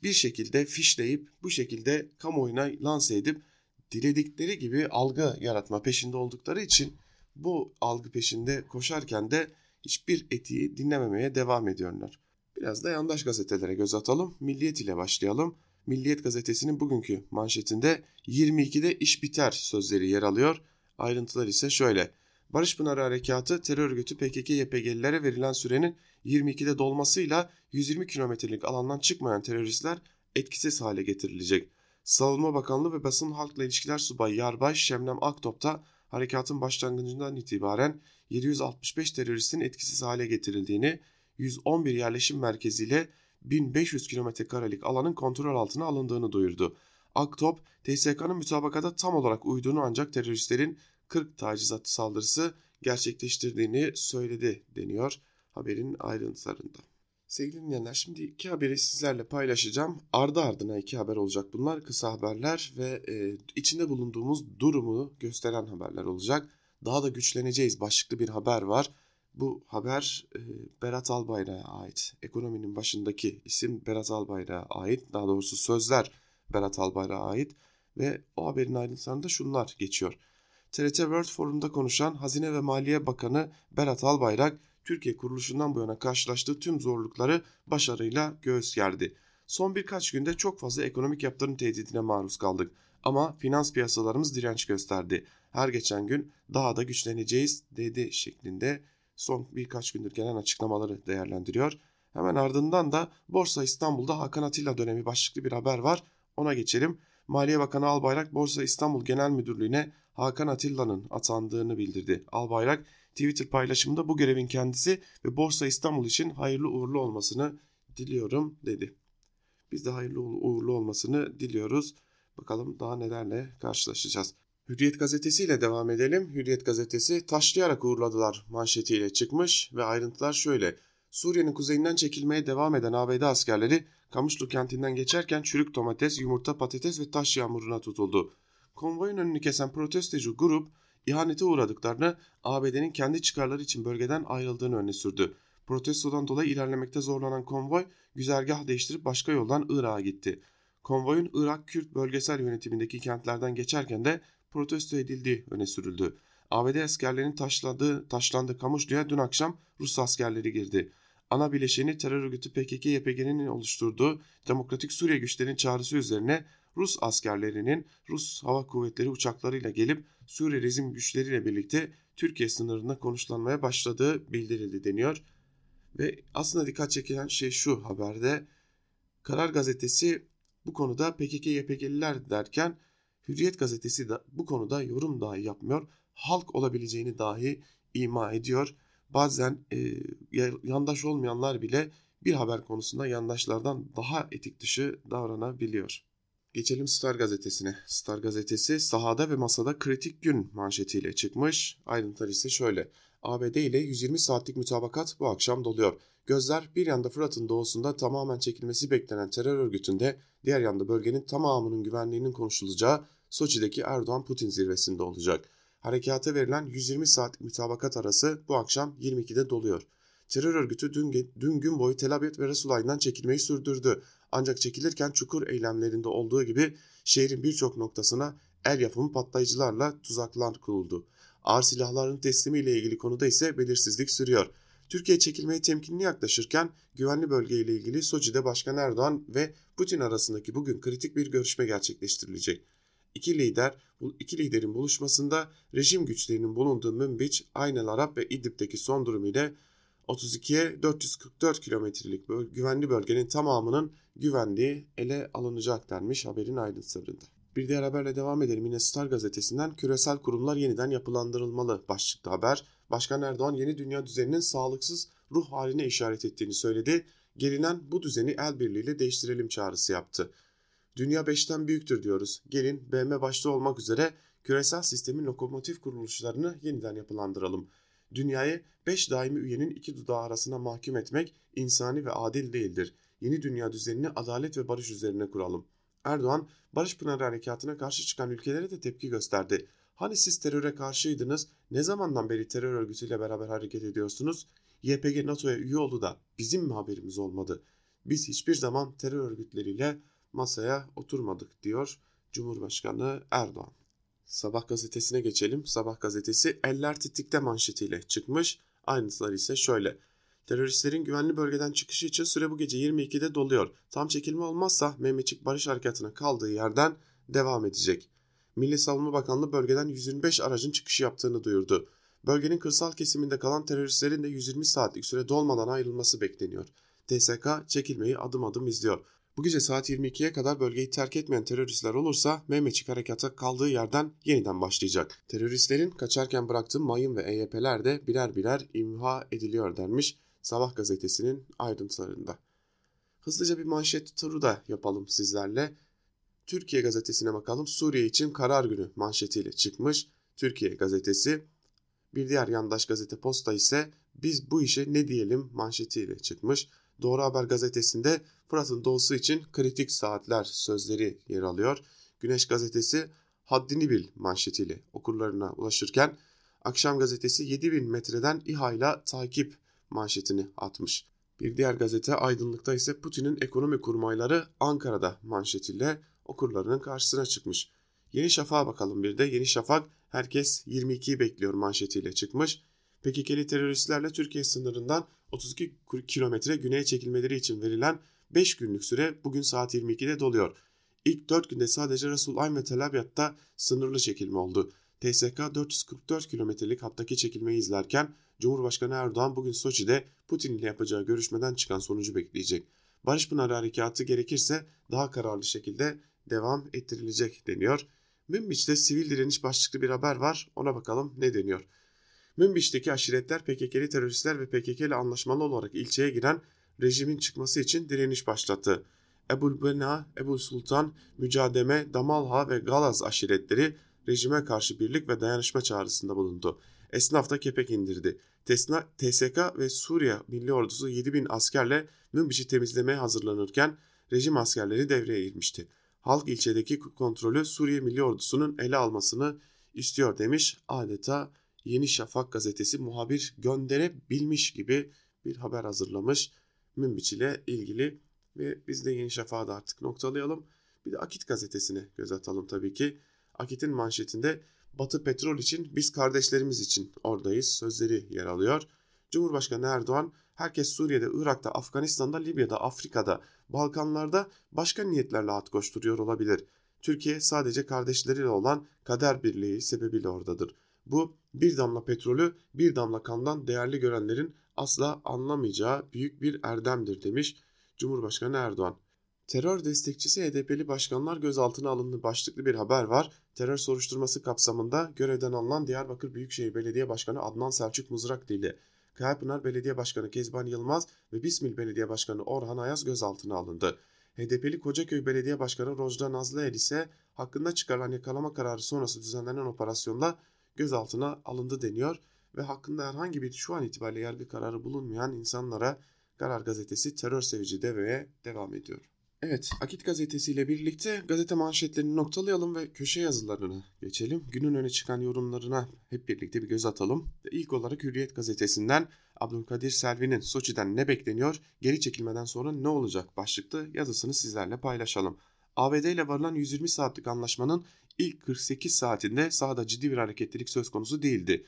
bir şekilde fişleyip bu şekilde kamuoyuna lanse edip diledikleri gibi algı yaratma peşinde oldukları için bu algı peşinde koşarken de hiçbir etiği dinlememeye devam ediyorlar. Biraz da yandaş gazetelere göz atalım. Milliyet ile başlayalım. Milliyet gazetesinin bugünkü manşetinde 22'de iş biter sözleri yer alıyor. Ayrıntılar ise şöyle. Barış Pınarı Harekatı terör örgütü PKK-YPG'lilere verilen sürenin 22'de dolmasıyla 120 kilometrelik alandan çıkmayan teröristler etkisiz hale getirilecek. Savunma Bakanlığı ve Basın Halkla İlişkiler Subayı Yarbay Şemnem Aktop da harekatın başlangıcından itibaren 765 teröristin etkisiz hale getirildiğini, 111 yerleşim merkeziyle 1500 kilometre karelik alanın kontrol altına alındığını duyurdu. Aktop, TSK'nın mütabakata tam olarak uyduğunu ancak teröristlerin 40 tacizat saldırısı gerçekleştirdiğini söyledi deniyor haberin ayrıntılarında. Sevgili dinleyenler şimdi iki haberi sizlerle paylaşacağım. Ardı ardına iki haber olacak bunlar. Kısa haberler ve e, içinde bulunduğumuz durumu gösteren haberler olacak. Daha da güçleneceğiz başlıklı bir haber var. Bu haber e, Berat Albayrak'a ait. Ekonominin başındaki isim Berat Albayrak'a ait. Daha doğrusu sözler Berat Albayrak'a ait. Ve o haberin ayrıntılarında şunlar geçiyor. TRT World Forum'da konuşan Hazine ve Maliye Bakanı Berat Albayrak, Türkiye kuruluşundan bu yana karşılaştığı tüm zorlukları başarıyla göğüs gerdi. Son birkaç günde çok fazla ekonomik yaptırım tehdidine maruz kaldık ama finans piyasalarımız direnç gösterdi. Her geçen gün daha da güçleneceğiz dedi şeklinde son birkaç gündür gelen açıklamaları değerlendiriyor. Hemen ardından da Borsa İstanbul'da Hakan Atilla dönemi başlıklı bir haber var. Ona geçelim. Maliye Bakanı Albayrak Borsa İstanbul Genel Müdürlüğü'ne Hakan Atilla'nın atandığını bildirdi. Albayrak Twitter paylaşımında bu görevin kendisi ve Borsa İstanbul için hayırlı uğurlu olmasını diliyorum dedi. Biz de hayırlı uğurlu olmasını diliyoruz. Bakalım daha nelerle karşılaşacağız. Hürriyet gazetesiyle devam edelim. Hürriyet gazetesi taşlayarak uğurladılar manşetiyle çıkmış ve ayrıntılar şöyle. Suriye'nin kuzeyinden çekilmeye devam eden ABD askerleri Kamışlı kentinden geçerken çürük domates, yumurta, patates ve taş yağmuruna tutuldu. Konvoyun önünü kesen protestocu grup ihanete uğradıklarını ABD'nin kendi çıkarları için bölgeden ayrıldığını öne sürdü. Protestodan dolayı ilerlemekte zorlanan konvoy güzergah değiştirip başka yoldan Irak'a gitti. Konvoyun Irak Kürt bölgesel yönetimindeki kentlerden geçerken de protesto edildiği öne sürüldü. ABD askerlerinin taşladığı, taşlandığı Kamuşlu'ya dün akşam Rus askerleri girdi. Ana bileşeni terör örgütü PKK-YPG'nin oluşturduğu Demokratik Suriye güçlerinin çağrısı üzerine Rus askerlerinin Rus Hava Kuvvetleri uçaklarıyla gelip Suriye rejim güçleriyle birlikte Türkiye sınırında konuşlanmaya başladığı bildirildi deniyor. Ve aslında dikkat çekilen şey şu haberde Karar Gazetesi bu konuda PKK-YPG'liler derken Hürriyet gazetesi de bu konuda yorum dahi yapmıyor. Halk olabileceğini dahi ima ediyor. Bazen e, yandaş olmayanlar bile bir haber konusunda yandaşlardan daha etik dışı davranabiliyor. Geçelim Star gazetesine. Star gazetesi sahada ve masada kritik gün manşetiyle çıkmış. Ayrıntılar ise şöyle. ABD ile 120 saatlik mütabakat bu akşam doluyor. Gözler bir yanda Fırat'ın doğusunda tamamen çekilmesi beklenen terör örgütünde, diğer yanda bölgenin tamamının güvenliğinin konuşulacağı Soçi'deki Erdoğan-Putin zirvesinde olacak. Harekata verilen 120 saatlik mütabakat arası bu akşam 22'de doluyor. Terör örgütü dün, dün gün boyu Tel Aviv ve Resulayn'dan çekilmeyi sürdürdü. Ancak çekilirken çukur eylemlerinde olduğu gibi şehrin birçok noktasına el yapımı patlayıcılarla tuzaklar kuruldu. Ağır silahların teslimiyle ilgili konuda ise belirsizlik sürüyor. Türkiye çekilmeye temkinli yaklaşırken güvenli bölgeyle ilgili Soçi'de Başkan Erdoğan ve Putin arasındaki bugün kritik bir görüşme gerçekleştirilecek. İki lider, iki liderin buluşmasında rejim güçlerinin bulunduğu Münbiç, Aynel Arap ve İdlib'deki son durum ile 32'ye 444 kilometrelik güvenli bölgenin tamamının güvenliği ele alınacak denmiş haberin ayrıntılarında. Bir diğer haberle devam edelim. Yine Star gazetesinden küresel kurumlar yeniden yapılandırılmalı başlıklı haber. Başkan Erdoğan yeni dünya düzeninin sağlıksız ruh haline işaret ettiğini söyledi. Gelinen bu düzeni el birliğiyle değiştirelim çağrısı yaptı. Dünya beşten büyüktür diyoruz. Gelin BM başta olmak üzere küresel sistemin lokomotif kuruluşlarını yeniden yapılandıralım. Dünyayı beş daimi üyenin iki dudağı arasına mahkum etmek insani ve adil değildir. Yeni dünya düzenini adalet ve barış üzerine kuralım. Erdoğan, Barış Pınarı Harekatı'na karşı çıkan ülkelere de tepki gösterdi. Hani siz teröre karşıydınız, ne zamandan beri terör örgütüyle beraber hareket ediyorsunuz? YPG NATO'ya üye oldu da bizim mi haberimiz olmadı? Biz hiçbir zaman terör örgütleriyle masaya oturmadık diyor Cumhurbaşkanı Erdoğan. Sabah gazetesine geçelim. Sabah gazetesi eller titikte manşetiyle çıkmış. Ayrıntılar ise şöyle. Teröristlerin güvenli bölgeden çıkışı için süre bu gece 22'de doluyor. Tam çekilme olmazsa Mehmetçik Barış Harekatı'na kaldığı yerden devam edecek. Milli Savunma Bakanlığı bölgeden 125 aracın çıkışı yaptığını duyurdu. Bölgenin kırsal kesiminde kalan teröristlerin de 120 saatlik süre dolmadan ayrılması bekleniyor. TSK çekilmeyi adım adım izliyor. Bu gece saat 22'ye kadar bölgeyi terk etmeyen teröristler olursa Mehmetçik harekata kaldığı yerden yeniden başlayacak. Teröristlerin kaçarken bıraktığı mayın ve EYP'ler de birer birer imha ediliyor denmiş Sabah gazetesinin ayrıntılarında. Hızlıca bir manşet turu da yapalım sizlerle. Türkiye gazetesine bakalım. Suriye için karar günü manşetiyle çıkmış. Türkiye gazetesi. Bir diğer yandaş gazete Posta ise biz bu işe ne diyelim manşetiyle çıkmış. Doğru Haber gazetesinde Fırat'ın doğusu için kritik saatler sözleri yer alıyor. Güneş gazetesi haddini bil manşetiyle okurlarına ulaşırken Akşam gazetesi 7000 metreden İHA ile takip manşetini atmış. Bir diğer gazete Aydınlık'ta ise Putin'in ekonomi kurmayları Ankara'da manşetiyle okurlarının karşısına çıkmış. Yeni Şafak'a bakalım bir de. Yeni Şafak herkes 22'yi bekliyor manşetiyle çıkmış. PKK'li teröristlerle Türkiye sınırından 32 kilometre güneye çekilmeleri için verilen 5 günlük süre bugün saat 22'de doluyor. İlk 4 günde sadece Resul Ayn ve Tel Abyad'da sınırlı çekilme oldu. TSK 444 kilometrelik hattaki çekilmeyi izlerken Cumhurbaşkanı Erdoğan bugün Soçi'de Putin ile yapacağı görüşmeden çıkan sonucu bekleyecek. Barış Pınarı Harekatı gerekirse daha kararlı şekilde devam ettirilecek deniyor. Münbiç'te sivil direniş başlıklı bir haber var ona bakalım ne deniyor. Münbiç'teki aşiretler PKK'li teröristler ve PKK ile anlaşmalı olarak ilçeye giren rejimin çıkması için direniş başlattı. Ebul Bena, Ebul Sultan, Mücademe, Damalha ve Galaz aşiretleri rejime karşı birlik ve dayanışma çağrısında bulundu. Esnaf da kepek indirdi. Tesna, TSK ve Suriye Milli Ordusu 7000 askerle Münbiş'i temizlemeye hazırlanırken rejim askerleri devreye girmişti. Halk ilçedeki kontrolü Suriye Milli Ordusu'nun ele almasını istiyor demiş. Adeta Yeni Şafak gazetesi muhabir gönderebilmiş gibi bir haber hazırlamış Münbiç ile ilgili ve biz de Yeni Şafak'ı da artık noktalayalım. Bir de Akit gazetesine göz atalım tabii ki. Akit'in manşetinde Batı Petrol için biz kardeşlerimiz için oradayız sözleri yer alıyor. Cumhurbaşkanı Erdoğan herkes Suriye'de, Irak'ta, Afganistan'da, Libya'da, Afrika'da, Balkanlarda başka niyetlerle at koşturuyor olabilir. Türkiye sadece kardeşleriyle olan kader birliği sebebiyle oradadır. Bu bir damla petrolü bir damla kandan değerli görenlerin asla anlamayacağı büyük bir erdemdir demiş Cumhurbaşkanı Erdoğan. Terör destekçisi HDP'li başkanlar gözaltına alındı başlıklı bir haber var. Terör soruşturması kapsamında görevden alınan Diyarbakır Büyükşehir Belediye Başkanı Adnan Selçuk Mızrak ile Kayapınar Belediye Başkanı Kezban Yılmaz ve Bismil Belediye Başkanı Orhan Ayaz gözaltına alındı. HDP'li Kocaköy Belediye Başkanı Rojda Nazlıel ise hakkında çıkarılan yakalama kararı sonrası düzenlenen operasyonda gözaltına alındı deniyor ve hakkında herhangi bir şu an itibariyle yargı kararı bulunmayan insanlara Karar Gazetesi terör sevici deveye devam ediyor. Evet, Akit gazetesiyle birlikte gazete manşetlerini noktalayalım ve köşe yazılarını geçelim. Günün öne çıkan yorumlarına hep birlikte bir göz atalım. İlk olarak Hürriyet gazetesinden Abdülkadir Selvi'nin Soçi'den ne bekleniyor, geri çekilmeden sonra ne olacak başlıklı yazısını sizlerle paylaşalım. ABD ile varılan 120 saatlik anlaşmanın ilk 48 saatinde sahada ciddi bir hareketlilik söz konusu değildi.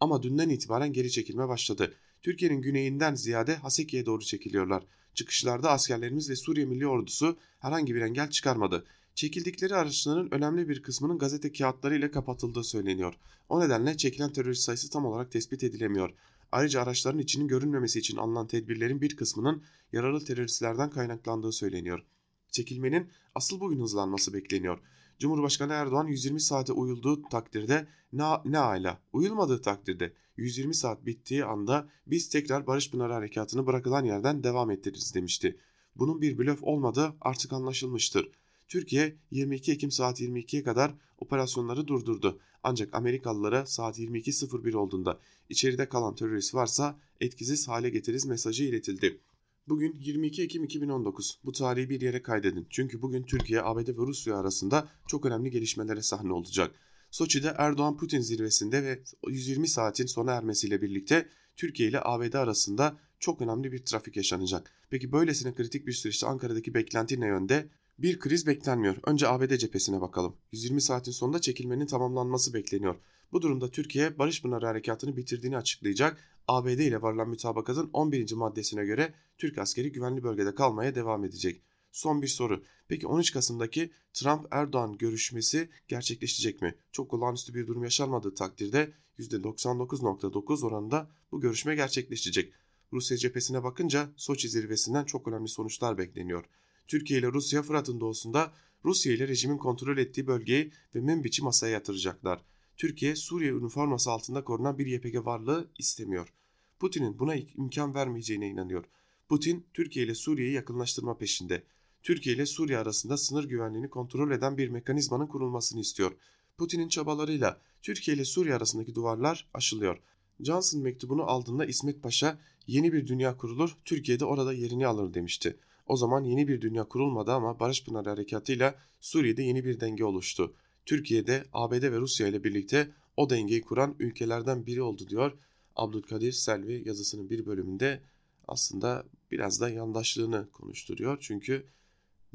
Ama dünden itibaren geri çekilme başladı. Türkiye'nin güneyinden ziyade Haseki'ye doğru çekiliyorlar. Çıkışlarda askerlerimiz ve Suriye Milli Ordusu herhangi bir engel çıkarmadı. Çekildikleri araçların önemli bir kısmının gazete kağıtları ile kapatıldığı söyleniyor. O nedenle çekilen terörist sayısı tam olarak tespit edilemiyor. Ayrıca araçların içinin görünmemesi için alınan tedbirlerin bir kısmının yaralı teröristlerden kaynaklandığı söyleniyor. Çekilmenin asıl bugün hızlanması bekleniyor. Cumhurbaşkanı Erdoğan 120 saate uyulduğu takdirde ne, ne ala uyulmadığı takdirde 120 saat bittiği anda biz tekrar Barış Pınarı Harekatı'nı bırakılan yerden devam ettiririz demişti. Bunun bir blöf olmadığı artık anlaşılmıştır. Türkiye 22 Ekim saat 22'ye kadar operasyonları durdurdu. Ancak Amerikalılara saat 22.01 olduğunda içeride kalan terörist varsa etkisiz hale getiririz mesajı iletildi. Bugün 22 Ekim 2019. Bu tarihi bir yere kaydedin. Çünkü bugün Türkiye, ABD ve Rusya arasında çok önemli gelişmelere sahne olacak. Soçi'de Erdoğan-Putin zirvesinde ve 120 saatin sona ermesiyle birlikte Türkiye ile ABD arasında çok önemli bir trafik yaşanacak. Peki böylesine kritik bir süreçte Ankara'daki beklenti ne yönde? Bir kriz beklenmiyor. Önce ABD cephesine bakalım. 120 saatin sonunda çekilmenin tamamlanması bekleniyor. Bu durumda Türkiye Barış Pınarı Harekatı'nı bitirdiğini açıklayacak. ABD ile varılan mütabakatın 11. maddesine göre Türk askeri güvenli bölgede kalmaya devam edecek. Son bir soru. Peki 13 Kasım'daki Trump-Erdoğan görüşmesi gerçekleşecek mi? Çok olağanüstü bir durum yaşanmadığı takdirde %99.9 oranında bu görüşme gerçekleşecek. Rusya cephesine bakınca Soçi zirvesinden çok önemli sonuçlar bekleniyor. Türkiye ile Rusya Fırat'ın doğusunda Rusya ile rejimin kontrol ettiği bölgeyi ve Münbiç'i masaya yatıracaklar. Türkiye Suriye üniforması altında korunan bir YPG varlığı istemiyor. Putin'in buna imkan vermeyeceğine inanıyor. Putin Türkiye ile Suriye'yi yakınlaştırma peşinde. Türkiye ile Suriye arasında sınır güvenliğini kontrol eden bir mekanizmanın kurulmasını istiyor. Putin'in çabalarıyla Türkiye ile Suriye arasındaki duvarlar aşılıyor. Johnson mektubunu aldığında İsmet Paşa yeni bir dünya kurulur, Türkiye de orada yerini alır demişti. O zaman yeni bir dünya kurulmadı ama Barış Pınarı Harekatı'yla Suriye'de yeni bir denge oluştu. Türkiye'de ABD ve Rusya ile birlikte o dengeyi kuran ülkelerden biri oldu diyor Abdülkadir Selvi yazısının bir bölümünde aslında biraz da yandaşlığını konuşturuyor. Çünkü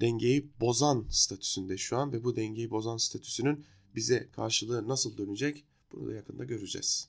dengeyi bozan statüsünde şu an ve bu dengeyi bozan statüsünün bize karşılığı nasıl dönecek bunu da yakında göreceğiz.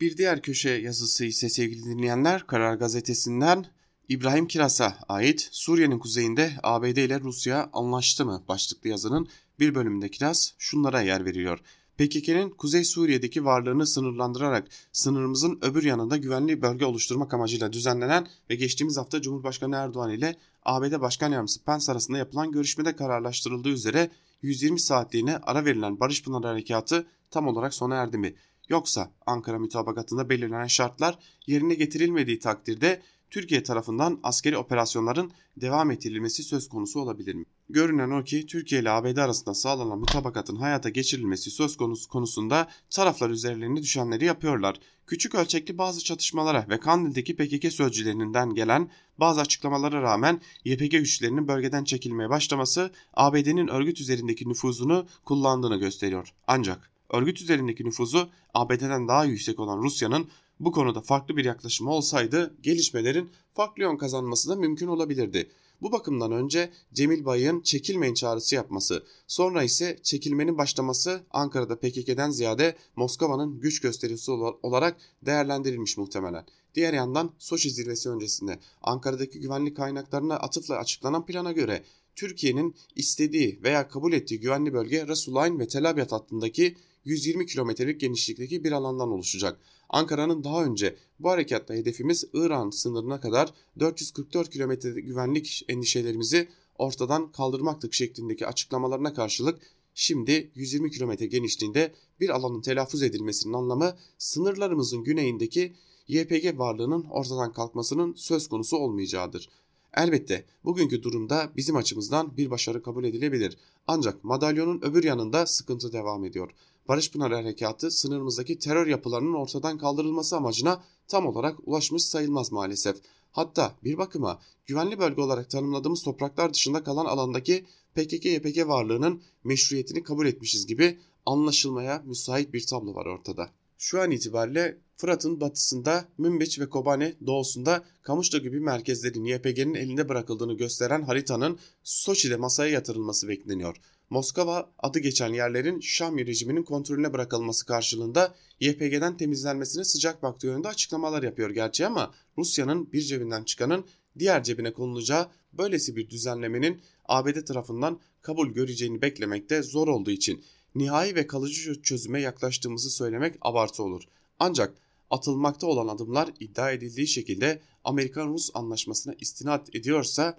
Bir diğer köşe yazısı ise sevgili dinleyenler Karar Gazetesi'nden İbrahim Kiras'a ait Suriye'nin kuzeyinde ABD ile Rusya anlaştı mı başlıklı yazının bir bölümünde Kiras şunlara yer veriyor. PKK'nin Kuzey Suriye'deki varlığını sınırlandırarak sınırımızın öbür yanında güvenli bölge oluşturmak amacıyla düzenlenen ve geçtiğimiz hafta Cumhurbaşkanı Erdoğan ile ABD Başkan Yardımcısı Pence arasında yapılan görüşmede kararlaştırıldığı üzere 120 saatliğine ara verilen Barış Pınarı Harekatı tam olarak sona erdi mi? Yoksa Ankara mütabakatında belirlenen şartlar yerine getirilmediği takdirde Türkiye tarafından askeri operasyonların devam ettirilmesi söz konusu olabilir mi? Görünen o ki Türkiye ile ABD arasında sağlanan mutabakatın hayata geçirilmesi söz konusu konusunda taraflar üzerlerine düşenleri yapıyorlar. Küçük ölçekli bazı çatışmalara ve Kandil'deki PKK sözcülerinden gelen bazı açıklamalara rağmen YPG güçlerinin bölgeden çekilmeye başlaması ABD'nin örgüt üzerindeki nüfuzunu kullandığını gösteriyor. Ancak örgüt üzerindeki nüfuzu ABD'den daha yüksek olan Rusya'nın Bu konuda farklı bir yaklaşım olsaydı gelişmelerin farklı yön kazanması da mümkün olabilirdi. Bu bakımdan önce Cemil Bay'ın çekilmeyin çağrısı yapması, sonra ise çekilmenin başlaması Ankara'da PKK'den ziyade Moskova'nın güç gösterisi olarak değerlendirilmiş muhtemelen. Diğer yandan Soçi zirvesi öncesinde Ankara'daki güvenlik kaynaklarına atıfla açıklanan plana göre Türkiye'nin istediği veya kabul ettiği güvenli bölge Resulayn ve Tel Abyad hattındaki 120 kilometrelik genişlikteki bir alandan oluşacak. Ankara'nın daha önce bu harekatta hedefimiz İran sınırına kadar 444 kilometre güvenlik endişelerimizi ortadan kaldırmaktık şeklindeki açıklamalarına karşılık şimdi 120 kilometre genişliğinde bir alanın telaffuz edilmesinin anlamı sınırlarımızın güneyindeki YPG varlığının ortadan kalkmasının söz konusu olmayacağıdır. Elbette bugünkü durumda bizim açımızdan bir başarı kabul edilebilir. Ancak madalyonun öbür yanında sıkıntı devam ediyor. Barış Pınar Harekatı sınırımızdaki terör yapılarının ortadan kaldırılması amacına tam olarak ulaşmış sayılmaz maalesef. Hatta bir bakıma güvenli bölge olarak tanımladığımız topraklar dışında kalan alandaki PKK-YPG varlığının meşruiyetini kabul etmişiz gibi anlaşılmaya müsait bir tablo var ortada. Şu an itibariyle Fırat'ın batısında Münbiç ve Kobane doğusunda Kamışlı gibi merkezlerin YPG'nin elinde bırakıldığını gösteren haritanın Soçi'de masaya yatırılması bekleniyor. Moskova adı geçen yerlerin Şam rejiminin kontrolüne bırakılması karşılığında YPG'den temizlenmesine sıcak baktığı yönünde açıklamalar yapıyor gerçi ama Rusya'nın bir cebinden çıkanın diğer cebine konulacağı böylesi bir düzenlemenin ABD tarafından kabul göreceğini beklemekte zor olduğu için nihai ve kalıcı çözüme yaklaştığımızı söylemek abartı olur. Ancak atılmakta olan adımlar iddia edildiği şekilde Amerikan-Rus anlaşmasına istinat ediyorsa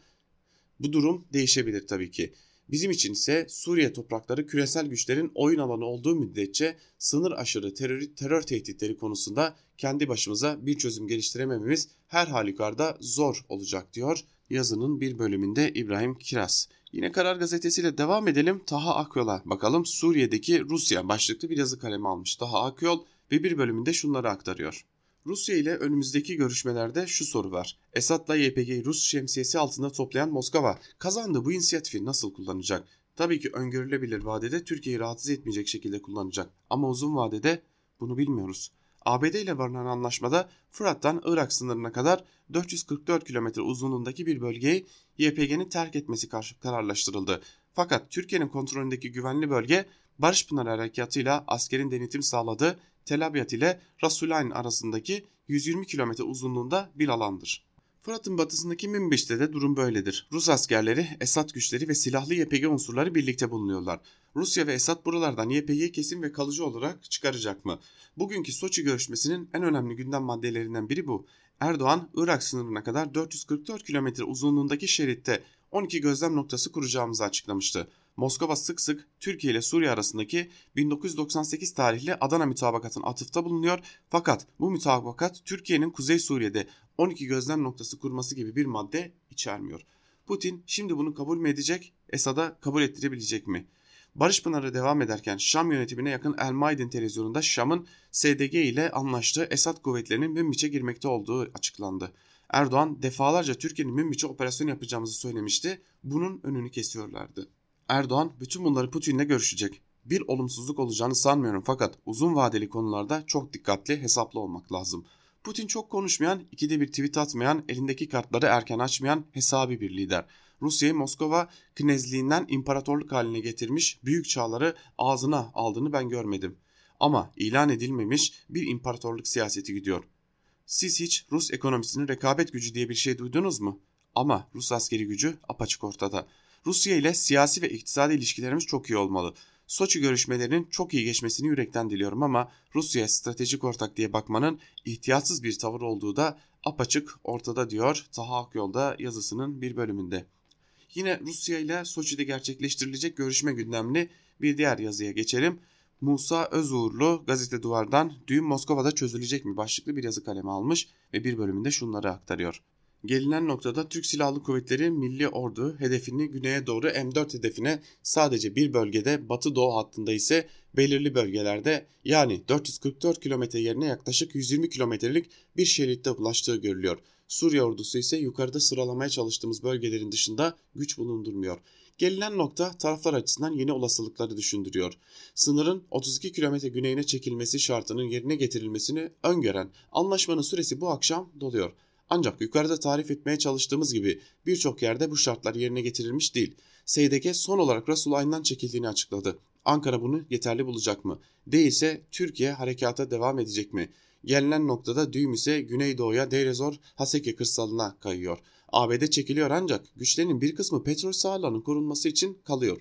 bu durum değişebilir tabii ki. Bizim için ise Suriye toprakları küresel güçlerin oyun alanı olduğu müddetçe sınır aşırı terör, terör tehditleri konusunda kendi başımıza bir çözüm geliştiremememiz her halükarda zor olacak diyor yazının bir bölümünde İbrahim Kiraz. Yine Karar Gazetesi ile devam edelim. Taha Akyol'a bakalım. Suriye'deki Rusya başlıklı bir yazı kalemi almış. Taha Akyol ve bir bölümünde şunları aktarıyor. Rusya ile önümüzdeki görüşmelerde şu soru var. Esad'la YPG'yi Rus şemsiyesi altında toplayan Moskova kazandı bu inisiyatifi nasıl kullanacak? Tabii ki öngörülebilir vadede Türkiye'yi rahatsız etmeyecek şekilde kullanacak. Ama uzun vadede bunu bilmiyoruz. ABD ile varılan anlaşmada Fırat'tan Irak sınırına kadar 444 kilometre uzunluğundaki bir bölgeyi YPG'nin terk etmesi kararlaştırıldı. Fakat Türkiye'nin kontrolündeki güvenli bölge Barış Pınar Harekatı'yla askerin denetim sağladığı Tel Abyad ile Rasulayn arasındaki 120 kilometre uzunluğunda bir alandır. Fırat'ın batısındaki Minbiş'te de durum böyledir. Rus askerleri, Esad güçleri ve silahlı YPG unsurları birlikte bulunuyorlar. Rusya ve Esad buralardan YPG'yi kesin ve kalıcı olarak çıkaracak mı? Bugünkü Soçi görüşmesinin en önemli gündem maddelerinden biri bu. Erdoğan, Irak sınırına kadar 444 kilometre uzunluğundaki şeritte 12 gözlem noktası kuracağımızı açıklamıştı. Moskova sık sık Türkiye ile Suriye arasındaki 1998 tarihli Adana mütabakatın atıfta bulunuyor fakat bu mütabakat Türkiye'nin Kuzey Suriye'de 12 gözlem noktası kurması gibi bir madde içermiyor. Putin şimdi bunu kabul mü edecek, Esad'a kabul ettirebilecek mi? Barış Pınarı devam ederken Şam yönetimine yakın El Maidin televizyonunda Şam'ın SDG ile anlaştığı Esad kuvvetlerinin Münbiç'e girmekte olduğu açıklandı. Erdoğan defalarca Türkiye'nin Münbiç'e operasyon yapacağımızı söylemişti. Bunun önünü kesiyorlardı. Erdoğan bütün bunları Putin'le görüşecek. Bir olumsuzluk olacağını sanmıyorum fakat uzun vadeli konularda çok dikkatli hesaplı olmak lazım. Putin çok konuşmayan, ikide bir tweet atmayan, elindeki kartları erken açmayan hesabi bir lider. Rusya'yı Moskova knezliğinden imparatorluk haline getirmiş, büyük çağları ağzına aldığını ben görmedim. Ama ilan edilmemiş bir imparatorluk siyaseti gidiyor. Siz hiç Rus ekonomisinin rekabet gücü diye bir şey duydunuz mu? Ama Rus askeri gücü apaçık ortada. Rusya ile siyasi ve iktisadi ilişkilerimiz çok iyi olmalı. Soçi görüşmelerinin çok iyi geçmesini yürekten diliyorum ama Rusya'ya stratejik ortak diye bakmanın ihtiyatsız bir tavır olduğu da apaçık ortada diyor Taha Akyol'da yazısının bir bölümünde. Yine Rusya ile Soçi'de gerçekleştirilecek görüşme gündemli bir diğer yazıya geçelim. Musa Özuğurlu gazete duvardan düğün Moskova'da çözülecek mi başlıklı bir yazı kalemi almış ve bir bölümünde şunları aktarıyor. Gelinen noktada Türk Silahlı Kuvvetleri Milli Ordu hedefini güneye doğru M4 hedefine sadece bir bölgede batı doğu hattında ise belirli bölgelerde yani 444 kilometre yerine yaklaşık 120 kilometrelik bir şeritte ulaştığı görülüyor. Suriye ordusu ise yukarıda sıralamaya çalıştığımız bölgelerin dışında güç bulundurmuyor. Gelinen nokta taraflar açısından yeni olasılıkları düşündürüyor. Sınırın 32 kilometre güneyine çekilmesi şartının yerine getirilmesini öngören anlaşmanın süresi bu akşam doluyor. Ancak yukarıda tarif etmeye çalıştığımız gibi birçok yerde bu şartlar yerine getirilmiş değil. SDG son olarak Resul Ayn'dan çekildiğini açıkladı. Ankara bunu yeterli bulacak mı? Değilse Türkiye harekata devam edecek mi? Gelinen noktada düğüm ise Güneydoğu'ya Deirezor Haseki kırsalına kayıyor. ABD çekiliyor ancak güçlerinin bir kısmı petrol sahalarının korunması için kalıyor.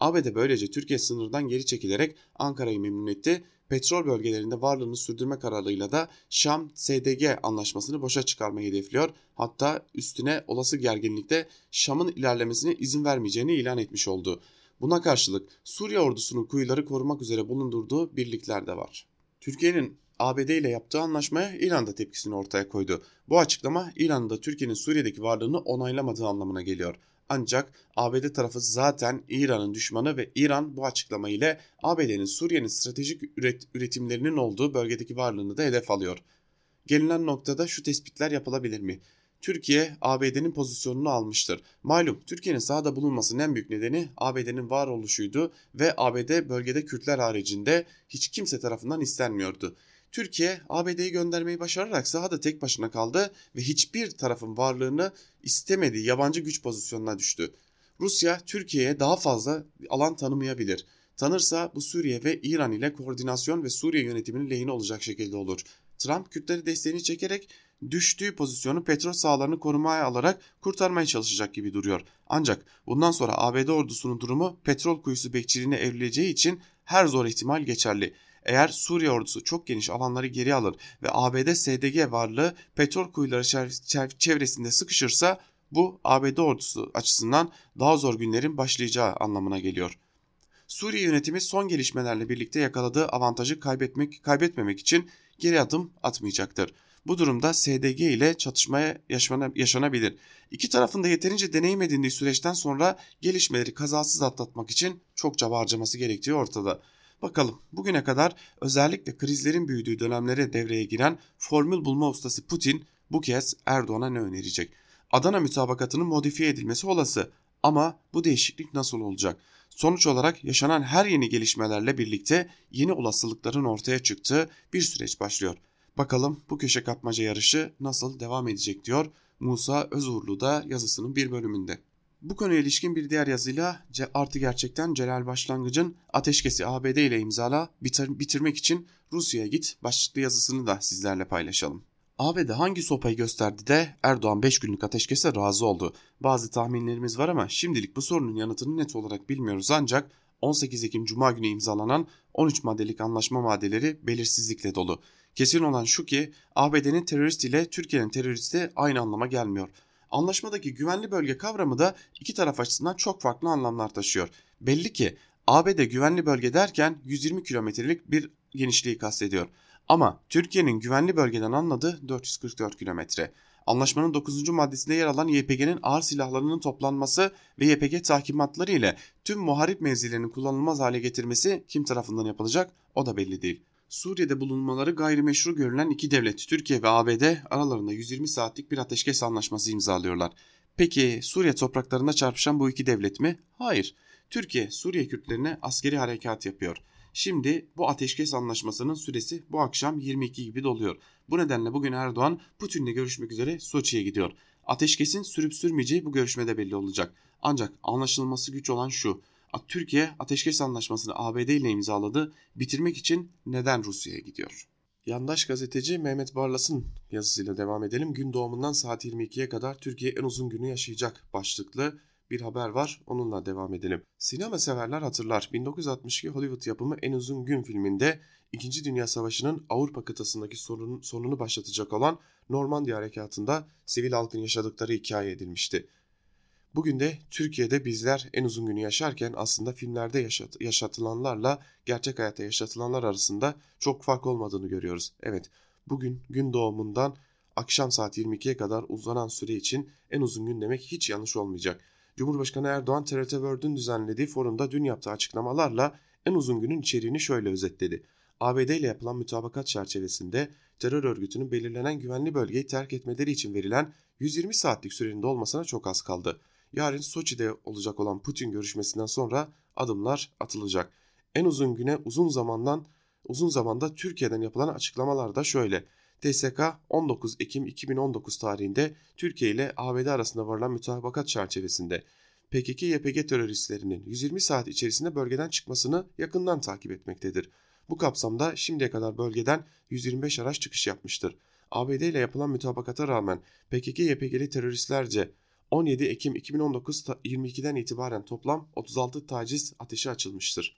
ABD böylece Türkiye sınırdan geri çekilerek Ankara'yı memnun etti. Petrol bölgelerinde varlığını sürdürme kararıyla da Şam-SDG anlaşmasını boşa çıkarmayı hedefliyor. Hatta üstüne olası gerginlikte Şam'ın ilerlemesine izin vermeyeceğini ilan etmiş oldu. Buna karşılık Suriye ordusunun kuyuları korumak üzere bulundurduğu birlikler de var. Türkiye'nin ABD ile yaptığı anlaşmaya İran da tepkisini ortaya koydu. Bu açıklama İran'ın da Türkiye'nin Suriye'deki varlığını onaylamadığı anlamına geliyor. Ancak ABD tarafı zaten İran'ın düşmanı ve İran bu açıklama ile ABD'nin Suriye'nin stratejik üret üretimlerinin olduğu bölgedeki varlığını da hedef alıyor. Gelinen noktada şu tespitler yapılabilir mi? Türkiye ABD'nin pozisyonunu almıştır. Malum Türkiye'nin sahada bulunmasının en büyük nedeni ABD'nin varoluşuydu ve ABD bölgede Kürtler haricinde hiç kimse tarafından istenmiyordu. Türkiye ABD'yi göndermeyi başararak sahada tek başına kaldı ve hiçbir tarafın varlığını istemediği yabancı güç pozisyonuna düştü. Rusya Türkiye'ye daha fazla alan tanımayabilir. Tanırsa bu Suriye ve İran ile koordinasyon ve Suriye yönetiminin lehine olacak şekilde olur. Trump Kürtleri desteğini çekerek düştüğü pozisyonu petrol sahalarını korumaya alarak kurtarmaya çalışacak gibi duruyor. Ancak bundan sonra ABD ordusunun durumu petrol kuyusu bekçiliğine evrileceği için her zor ihtimal geçerli. Eğer Suriye ordusu çok geniş alanları geri alır ve ABD SDG varlığı petrol kuyuları çevresinde sıkışırsa bu ABD ordusu açısından daha zor günlerin başlayacağı anlamına geliyor. Suriye yönetimi son gelişmelerle birlikte yakaladığı avantajı kaybetmek kaybetmemek için geri adım atmayacaktır. Bu durumda SDG ile çatışmaya yaşanabilir. İki tarafın da yeterince deneyim edindiği süreçten sonra gelişmeleri kazasız atlatmak için çok çaba harcaması gerektiği ortada. Bakalım bugüne kadar özellikle krizlerin büyüdüğü dönemlere devreye giren formül bulma ustası Putin bu kez Erdoğan'a ne önerecek? Adana mütabakatının modifiye edilmesi olası ama bu değişiklik nasıl olacak? Sonuç olarak yaşanan her yeni gelişmelerle birlikte yeni olasılıkların ortaya çıktığı bir süreç başlıyor. Bakalım bu köşe kapmaca yarışı nasıl devam edecek diyor Musa Özurlu da yazısının bir bölümünde. Bu konuya ilişkin bir diğer yazıyla artı gerçekten Celal Başlangıç'ın Ateşkesi ABD ile imzala bitir bitirmek için Rusya'ya git başlıklı yazısını da sizlerle paylaşalım. ABD hangi sopayı gösterdi de Erdoğan 5 günlük ateşkese razı oldu. Bazı tahminlerimiz var ama şimdilik bu sorunun yanıtını net olarak bilmiyoruz ancak 18 Ekim Cuma günü imzalanan 13 maddelik anlaşma maddeleri belirsizlikle dolu. Kesin olan şu ki ABD'nin terörist ile Türkiye'nin teröristi aynı anlama gelmiyor. Anlaşmadaki güvenli bölge kavramı da iki taraf açısından çok farklı anlamlar taşıyor. Belli ki ABD güvenli bölge derken 120 kilometrelik bir genişliği kastediyor. Ama Türkiye'nin güvenli bölgeden anladığı 444 kilometre. Anlaşmanın 9. maddesinde yer alan YPG'nin ağır silahlarının toplanması ve YPG tahkimatları ile tüm muharip mevzilerinin kullanılmaz hale getirmesi kim tarafından yapılacak o da belli değil. Suriye'de bulunmaları gayrimeşru görülen iki devlet Türkiye ve ABD aralarında 120 saatlik bir ateşkes anlaşması imzalıyorlar. Peki Suriye topraklarında çarpışan bu iki devlet mi? Hayır. Türkiye Suriye Kürtlerine askeri harekat yapıyor. Şimdi bu ateşkes anlaşmasının süresi bu akşam 22 gibi doluyor. Bu nedenle bugün Erdoğan Putin'le görüşmek üzere Soçi'ye gidiyor. Ateşkesin sürüp sürmeyeceği bu görüşmede belli olacak. Ancak anlaşılması güç olan şu. Türkiye ateşkes anlaşmasını ABD ile imzaladı. Bitirmek için neden Rusya'ya gidiyor? Yandaş gazeteci Mehmet Barlas'ın yazısıyla devam edelim. Gün doğumundan saat 22'ye kadar Türkiye en uzun günü yaşayacak başlıklı bir haber var. Onunla devam edelim. Sinema severler hatırlar. 1962 Hollywood yapımı En Uzun Gün filminde 2. Dünya Savaşı'nın Avrupa kıtasındaki sorunun, sonunu başlatacak olan Normandiya Harekatı'nda sivil halkın yaşadıkları hikaye edilmişti. Bugün de Türkiye'de bizler en uzun günü yaşarken aslında filmlerde yaşat yaşatılanlarla gerçek hayatta yaşatılanlar arasında çok fark olmadığını görüyoruz. Evet bugün gün doğumundan akşam saat 22'ye kadar uzanan süre için en uzun gün demek hiç yanlış olmayacak. Cumhurbaşkanı Erdoğan TRT World'ün düzenlediği forumda dün yaptığı açıklamalarla en uzun günün içeriğini şöyle özetledi. ABD ile yapılan mütabakat çerçevesinde terör örgütünün belirlenen güvenli bölgeyi terk etmeleri için verilen 120 saatlik sürenin dolmasına çok az kaldı. Yarın Soçi'de olacak olan Putin görüşmesinden sonra adımlar atılacak. En uzun güne uzun zamandan uzun zamanda Türkiye'den yapılan açıklamalar da şöyle. TSK 19 Ekim 2019 tarihinde Türkiye ile ABD arasında varılan mütabakat çerçevesinde PKK-YPG teröristlerinin 120 saat içerisinde bölgeden çıkmasını yakından takip etmektedir. Bu kapsamda şimdiye kadar bölgeden 125 araç çıkış yapmıştır. ABD ile yapılan mütabakata rağmen PKK-YPG'li teröristlerce 17 Ekim 2019 22'den itibaren toplam 36 taciz ateşi açılmıştır.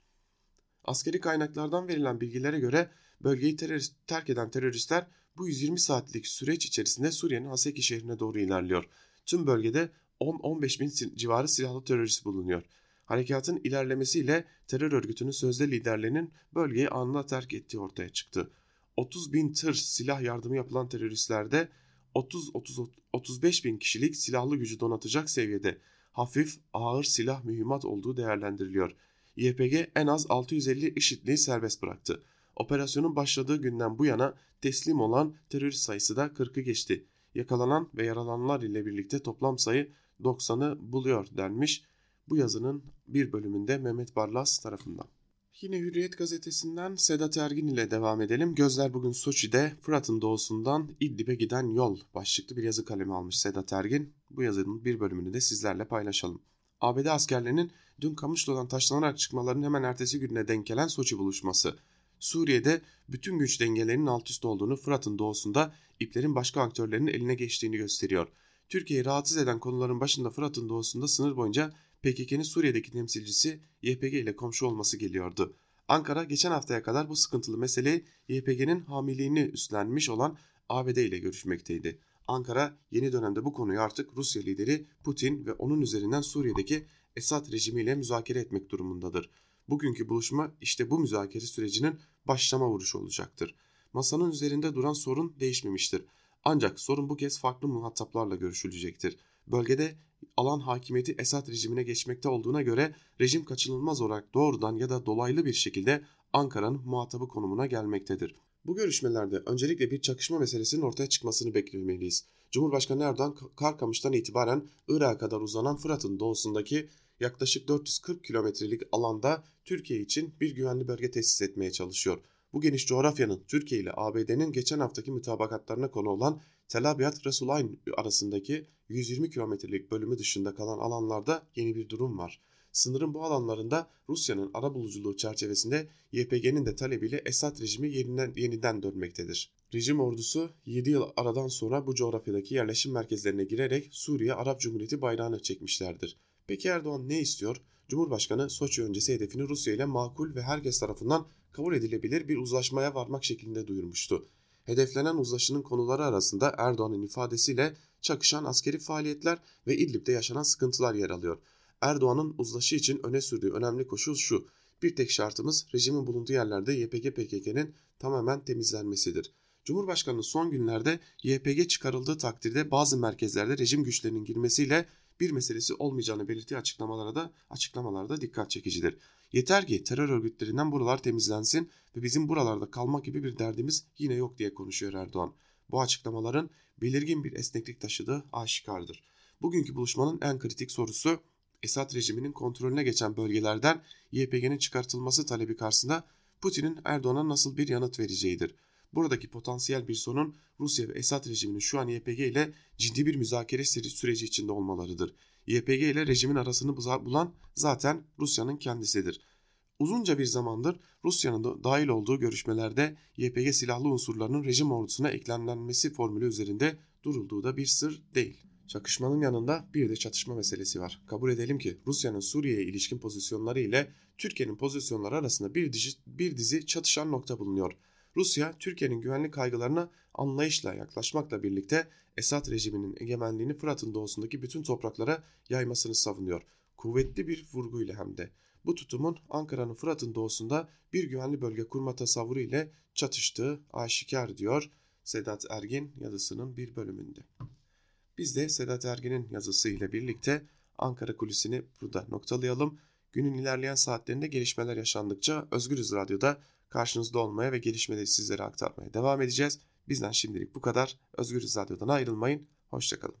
Askeri kaynaklardan verilen bilgilere göre bölgeyi terörist, terk eden teröristler bu 120 saatlik süreç içerisinde Suriye'nin Haseki şehrine doğru ilerliyor. Tüm bölgede 10-15 bin civarı silahlı terörist bulunuyor. Harekatın ilerlemesiyle terör örgütünün sözde liderlerinin bölgeyi anında terk ettiği ortaya çıktı. 30 bin tır silah yardımı yapılan teröristlerde 30-35 bin kişilik silahlı gücü donatacak seviyede hafif ağır silah mühimmat olduğu değerlendiriliyor. YPG en az 650 IŞİD'liyi serbest bıraktı. Operasyonun başladığı günden bu yana teslim olan terörist sayısı da 40'ı geçti. Yakalanan ve yaralananlar ile birlikte toplam sayı 90'ı buluyor denmiş bu yazının bir bölümünde Mehmet Barlas tarafından. Yine Hürriyet gazetesinden Sedat Ergin ile devam edelim. Gözler bugün Soçi'de Fırat'ın doğusundan İdlib'e giden yol başlıklı bir yazı kalemi almış Sedat Ergin. Bu yazının bir bölümünü de sizlerle paylaşalım. ABD askerlerinin dün Kamışlı'dan taşlanarak çıkmalarının hemen ertesi gününe denk gelen Soçi buluşması. Suriye'de bütün güç dengelerinin alt üst olduğunu Fırat'ın doğusunda iplerin başka aktörlerinin eline geçtiğini gösteriyor. Türkiye'yi rahatsız eden konuların başında Fırat'ın doğusunda sınır boyunca PKK'nin Suriye'deki temsilcisi YPG ile komşu olması geliyordu. Ankara geçen haftaya kadar bu sıkıntılı meseleyi YPG'nin hamiliğini üstlenmiş olan ABD ile görüşmekteydi. Ankara yeni dönemde bu konuyu artık Rusya lideri Putin ve onun üzerinden Suriye'deki Esad rejimiyle müzakere etmek durumundadır. Bugünkü buluşma işte bu müzakere sürecinin başlama vuruşu olacaktır. Masanın üzerinde duran sorun değişmemiştir. Ancak sorun bu kez farklı muhataplarla görüşülecektir. Bölgede alan hakimiyeti Esad rejimine geçmekte olduğuna göre rejim kaçınılmaz olarak doğrudan ya da dolaylı bir şekilde Ankara'nın muhatabı konumuna gelmektedir. Bu görüşmelerde öncelikle bir çakışma meselesinin ortaya çıkmasını beklemeliyiz. Cumhurbaşkanı Erdoğan Karkamış'tan itibaren Irak'a kadar uzanan Fırat'ın doğusundaki yaklaşık 440 kilometrelik alanda Türkiye için bir güvenli bölge tesis etmeye çalışıyor. Bu geniş coğrafyanın Türkiye ile ABD'nin geçen haftaki mütabakatlarına konu olan Tel Abyad-Resulayn arasındaki 120 kilometrelik bölümü dışında kalan alanlarda yeni bir durum var. Sınırın bu alanlarında Rusya'nın ara buluculuğu çerçevesinde YPG'nin de talebiyle Esad rejimi yeniden, yeniden dönmektedir. Rejim ordusu 7 yıl aradan sonra bu coğrafyadaki yerleşim merkezlerine girerek Suriye Arap Cumhuriyeti bayrağını çekmişlerdir. Peki Erdoğan ne istiyor? Cumhurbaşkanı Soçi öncesi hedefini Rusya ile makul ve herkes tarafından kabul edilebilir bir uzlaşmaya varmak şeklinde duyurmuştu. Hedeflenen uzlaşının konuları arasında Erdoğan'ın ifadesiyle çakışan askeri faaliyetler ve İdlib'de yaşanan sıkıntılar yer alıyor. Erdoğan'ın uzlaşı için öne sürdüğü önemli koşul şu. Bir tek şartımız rejimin bulunduğu yerlerde YPG-PKK'nin tamamen temizlenmesidir. Cumhurbaşkanı son günlerde YPG çıkarıldığı takdirde bazı merkezlerde rejim güçlerinin girmesiyle bir meselesi olmayacağını belirttiği açıklamalara da açıklamalarda dikkat çekicidir. Yeter ki terör örgütlerinden buralar temizlensin ve bizim buralarda kalmak gibi bir derdimiz yine yok diye konuşuyor Erdoğan. Bu açıklamaların belirgin bir esneklik taşıdığı aşikardır. Bugünkü buluşmanın en kritik sorusu Esad rejiminin kontrolüne geçen bölgelerden YPG'nin çıkartılması talebi karşısında Putin'in Erdoğan'a nasıl bir yanıt vereceğidir. Buradaki potansiyel bir sorun Rusya ve Esad rejiminin şu an YPG ile ciddi bir müzakere süreci içinde olmalarıdır. YPG ile rejimin arasını bulan zaten Rusya'nın kendisidir. Uzunca bir zamandır Rusya'nın da dahil olduğu görüşmelerde YPG silahlı unsurlarının rejim ordusuna eklemlenmesi formülü üzerinde durulduğu da bir sır değil. Çakışmanın yanında bir de çatışma meselesi var. Kabul edelim ki Rusya'nın Suriye'ye ilişkin pozisyonları ile Türkiye'nin pozisyonları arasında bir dizi, bir dizi çatışan nokta bulunuyor. Rusya, Türkiye'nin güvenlik kaygılarına anlayışla yaklaşmakla birlikte Esad rejiminin egemenliğini Fırat'ın doğusundaki bütün topraklara yaymasını savunuyor. Kuvvetli bir vurguyla hem de. Bu tutumun Ankara'nın Fırat'ın doğusunda bir güvenli bölge kurma tasavvuru ile çatıştığı aşikar diyor Sedat Ergin yazısının bir bölümünde. Biz de Sedat Ergin'in yazısı ile birlikte Ankara kulisini burada noktalayalım. Günün ilerleyen saatlerinde gelişmeler yaşandıkça Özgürüz Radyo'da karşınızda olmaya ve gelişmeleri sizlere aktarmaya devam edeceğiz. Bizden şimdilik bu kadar. Özgürüz Radyo'dan ayrılmayın. Hoşçakalın.